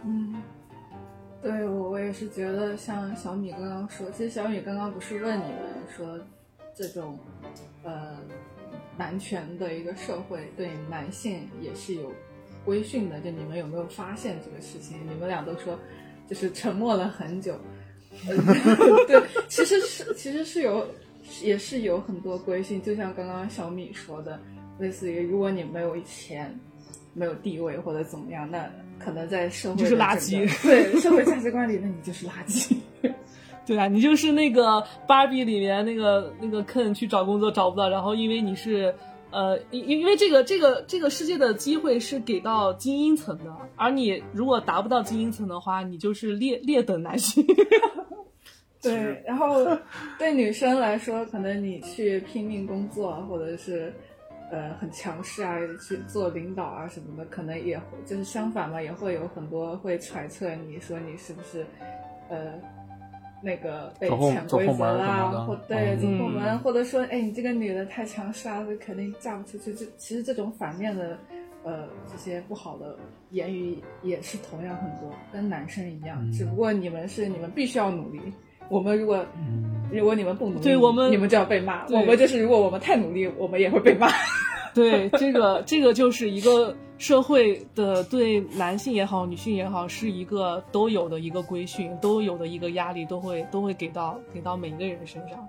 嗯，对我我也是觉得，像小米刚刚说，其实小米刚刚不是问你们说，这种呃男权的一个社会对男性也是有规训的，就你们有没有发现这个事情？你们俩都说就是沉默了很久，呃 对，其实是其实是有也是有很多规训，就像刚刚小米说的，类似于如果你没有钱。没有地位或者怎么样，那可能在社会就是垃圾对社会价值观里，那你就是垃圾。对啊，你就是那个芭比里面那个那个 Ken 去找工作找不到，然后因为你是呃，因因为这个这个这个世界的机会是给到精英层的，而你如果达不到精英层的话，你就是劣劣等男性。对，然后对女生来说，可能你去拼命工作，或者是呃很强势啊，去做领导啊什么的，可能也会就是相反嘛，也会有很多会揣测你说你是不是呃那个被潜规则啦或对走后门，嗯或者说哎你这个女的太强势啊，肯定嫁不出去。这其实这种反面的呃这些不好的言语也是同样很多，跟男生一样，嗯只不过你们是你们必须要努力。我们如果如果你们不努力，对我们你们就要被骂。我们就是如果我们太努力，我们也会被骂。对，这个这个就是一个社会的对男性也好，女性也好，是一个都有的一个规训，都有的一个压力，都会都会给到给到每一个人身上。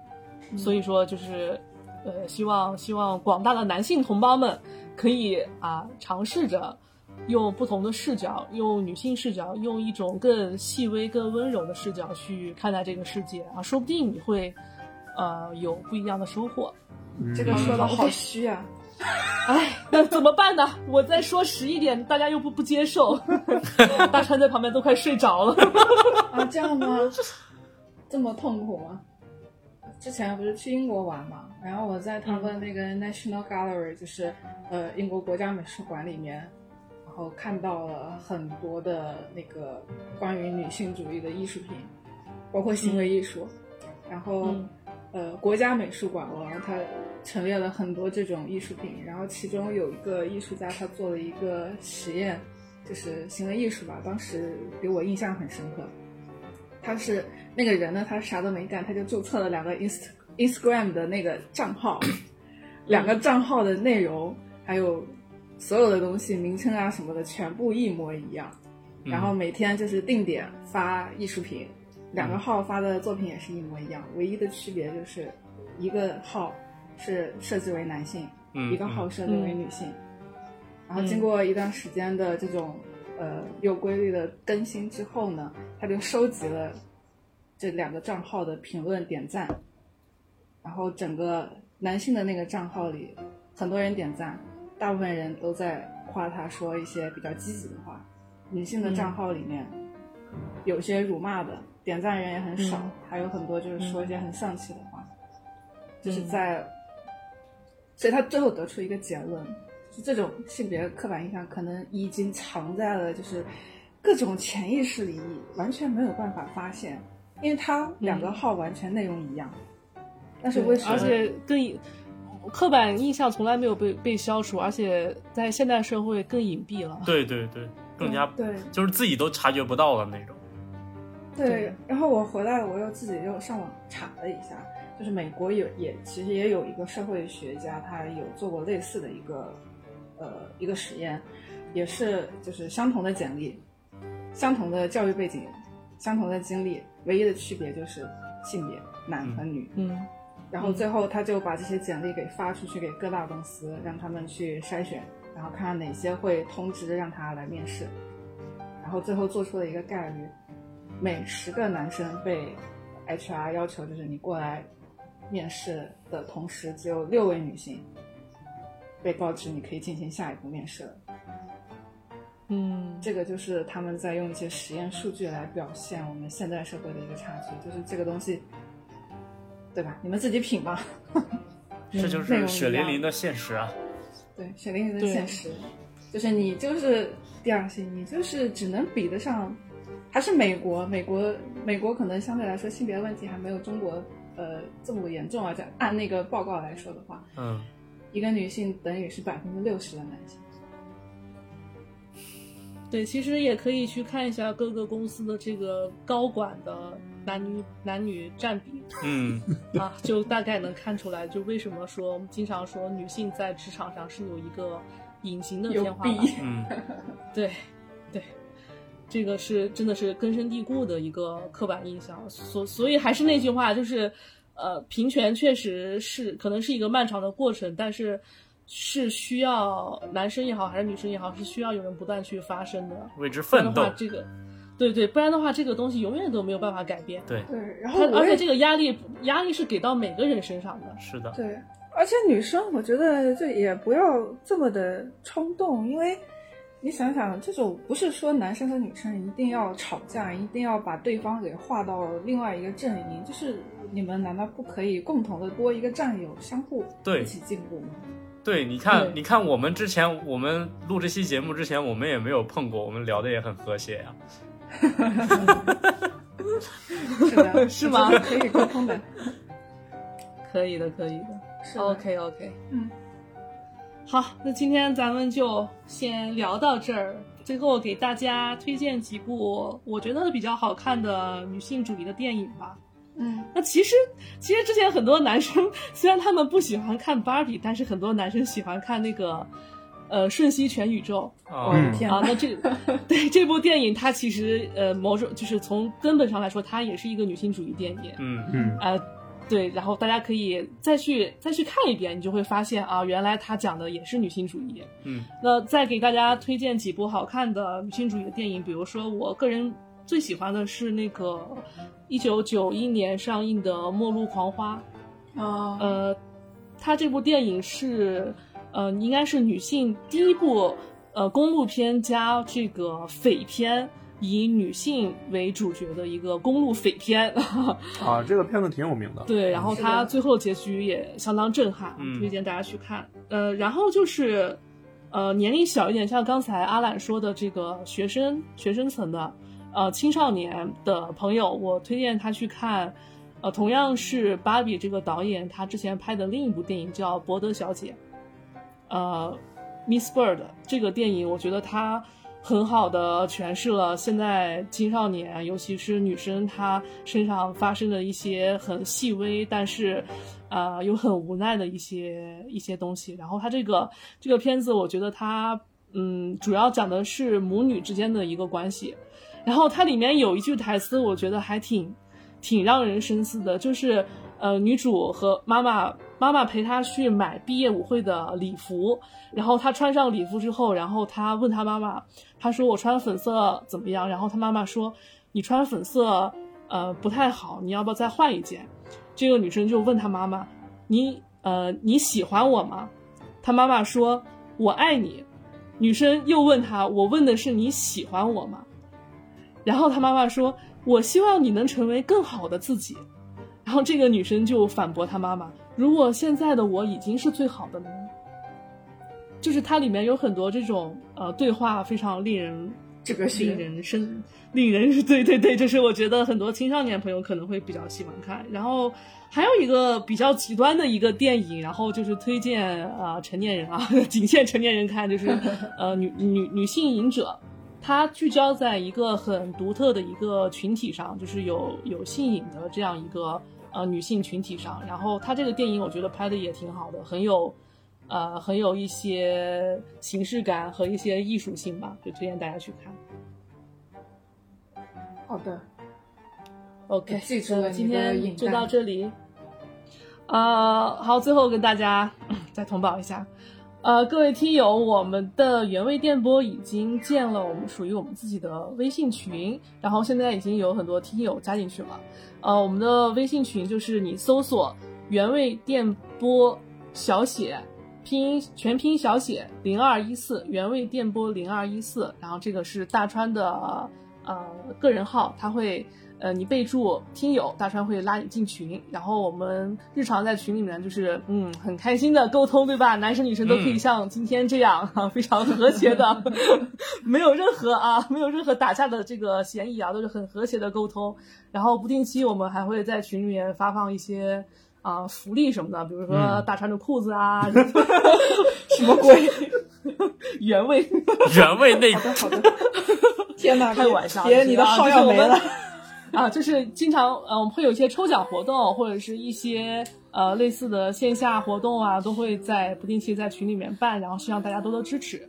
所以说，就是呃，希望希望广大的男性同胞们可以啊尝试着用不同的视角，用女性视角，用一种更细微、更温柔的视角去看待这个世界啊，说不定你会呃有不一样的收获。这个说的好虚啊！哎，那怎么办呢？我再说实一点，大家又不不接受。大川在旁边都快睡着了。啊，这样吗？这么痛苦吗？之前不是去英国玩嘛，然后我在他们那个 National Gallery，就是呃英国国家美术馆里面，然后看到了很多的那个关于女性主义的艺术品，包括行为艺术，然后。嗯呃，国家美术馆然后，它陈列了很多这种艺术品，然后其中有一个艺术家，他做了一个实验，就是行为艺术吧，当时给我印象很深刻。他是那个人呢，他啥都没干，他就注册了两个 inst Instagram 的那个账号，两个账号的内容还有所有的东西，名称啊什么的，全部一模一样。然后每天就是定点发艺术品，两个号发的作品也是一模一样，唯一的区别就是一个号是设置为男性，嗯一个号设置为女性。然后经过一段时间的这种呃有规律的更新之后呢，他就收集了这两个账号的评论点赞，然后整个男性的那个账号里很多人点赞，大部分人都在夸他说一些比较积极的话，女性的账号里面有些辱骂的，点赞人也很少，嗯。还有很多就是说一些很丧气的话，就是嗯。在，所以他最后得出一个结论，就这种性别刻板印象可能已经藏在了就是各种潜意识里，完全没有办法发现，因为他两个号完全内容一样，但是为什么？而且更刻板印象从来没有被被消除，而且在现代社会更隐蔽了。对对对，更加对就是自己都察觉不到的那种。对，然后我回来，我又自己又上网查了一下，就是美国有也其实也有一个社会学家，他有做过类似的一个呃一个实验，也是就是相同的简历，相同的教育背景，相同的经历，唯一的区别就是性别，男和女。嗯然后最后他就把这些简历给发出去给各大公司，让他们去筛选，然后看看哪些会通知让他来面试，然后最后做出了一个概率，每十个男生被 HR 要求就是你过来面试的同时，只有六位女性被告知你可以进行下一步面试了。嗯，这个就是他们在用一些实验数据来表现我们现代社会的一个差距，就是这个东西，对吧？你们自己品吧。这就是血淋淋的现实啊！对，血淋淋的现实，就是你就是第二性，你就是只能比得上，还是美国，美国，美国可能相对来说性别问题还没有中国呃这么严重啊。在按那个报告来说的话，嗯，一个女性等于是百分之六十的男性。对，其实也可以去看一下各个公司的这个高管的男女 男女占比嗯，啊，就大概能看出来，就为什么说我们经常说女性在职场上是有一个隐形的有天花板。嗯，对，对，这个是真的是根深蒂固的一个刻板印象，所所以还是那句话，就是呃，平权确实是可能是一个漫长的过程，但是是需要男生也好，还是女生也好，是需要有人不断去发声的。为之奋斗，。这个对对，不然的话，这个东西永远都没有办法改变。对，对，然后而且这个压力压力是给到每个人身上的。是的，对，而且女生我觉得这也不要这么的冲动，因为你想想，这种不是说男生和女生一定要吵架，一定要把对方给划到另外一个阵营，就是你们难道不可以共同的多一个战友，相互对一起进步吗？对，你看，你看，我们之前我们录这期节目之前，我们也没有碰过，我们聊的也很和谐呀、是的，是吗可以沟通的。可以的，可以的。是的 OK OK，嗯，好，那今天咱们就先聊到这儿。最后给大家推荐几部我觉得比较好看的女性主义的电影吧。嗯，那其实，其实之前很多男生虽然他们不喜欢看芭比，但是很多男生喜欢看那个，呃，《瞬息全宇宙》我的啊，啊。天哪！那这 对这部电影，它其实呃某种就是从根本上来说，它也是一个女性主义电影。嗯嗯呃，对，然后大家可以再去再去看一遍，你就会发现啊，原来它讲的也是女性主义。嗯那再给大家推荐几部好看的女性主义的电影，比如说我个人最喜欢的是那个一九九一年上映的《末路狂花》。啊，呃，它这部电影是呃，应该是女性第一部呃公路片加这个匪片，以女性为主角的一个公路匪片。啊，这个片子挺有名的。对，然后它最后结局也相当震撼，嗯推荐大家去看。呃，然后就是，呃，年龄小一点，像刚才阿懒说的这个学生学生层的，呃，青少年的朋友，我推荐他去看，呃，同样是芭比这个导演他之前拍的另一部电影叫《伯德小姐》，呃，Miss Bird 这个电影，我觉得它很好的诠释了现在青少年，尤其是女生，她身上发生的一些很细微，但是，呃，又很无奈的一些一些东西。然后它这个这个片子，我觉得它，嗯，主要讲的是母女之间的一个关系。然后它里面有一句台词，我觉得还挺挺让人深思的，就是呃，女主和妈妈妈妈陪她去买毕业舞会的礼服，然后她穿上礼服之后，然后她问她妈妈，她说我穿粉色怎么样？然后她妈妈说你穿粉色呃不太好，你要不要再换一件？这个女生就问她妈妈，你呃你喜欢我吗？她妈妈说我爱你。女生又问她，我问的是你喜欢我吗？然后她妈妈说：“我希望你能成为更好的自己。”然后这个女生就反驳她妈妈：“如果现在的我已经是最好的了呢？”就是它里面有很多这种呃对话，非常令人这个是人生令人对对对，就是我觉得很多青少年朋友可能会比较喜欢看。然后还有一个比较极端的一个电影，然后就是推荐啊、呃成年人啊，仅限成年人看，就是 呃女女女性瘾者。它聚焦在一个很独特的一个群体上，就是有有性瘾的这样一个呃女性群体上。然后它这个电影我觉得拍的也挺好的，很有呃很有一些形式感和一些艺术性吧，就推荐大家去看。好的，OK，记住了今天就到这里。呃，好，最后跟大家 再通报一下，呃，各位听友，我们的原味电波已经建了我们属于我们自己的微信群，然后现在已经有很多听友加进去了。呃，我们的微信群就是你搜索“原味电波”小写拼音全拼小写零二一四原味电波零二一四，然后这个是大川的呃个人号，他会呃你备注听友，大川会拉你进群，然后我们日常在群里面就是嗯很开心的沟通，对吧？男生女生都可以嗯像今天这样啊，非常和谐的，没有任何啊没有任何打架的这个嫌疑啊，都是很和谐的沟通。然后不定期我们还会在群里面发放一些。啊、福利什么的，比如说嗯大川的裤子啊，什么鬼？原味，原味内好的好的，天哪，开玩笑，别你的号要没了。啊，就是经常呃，我们会有一些抽奖活动，或者是一些呃类似的线下活动啊，都会在不定期在群里面办，然后希望大家多多支持。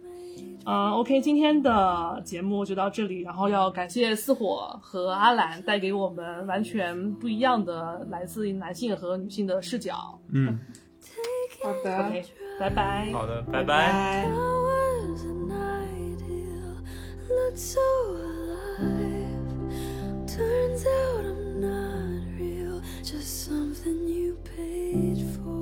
嗯、o k 今天的节目就到这里，然后要感谢四火和阿兰带给我们完全不一样的来自于男性和女性的视角。嗯，好的 OK，拜拜。好的，拜拜。拜。Flowers Turns out I'm not real, just something you paid for.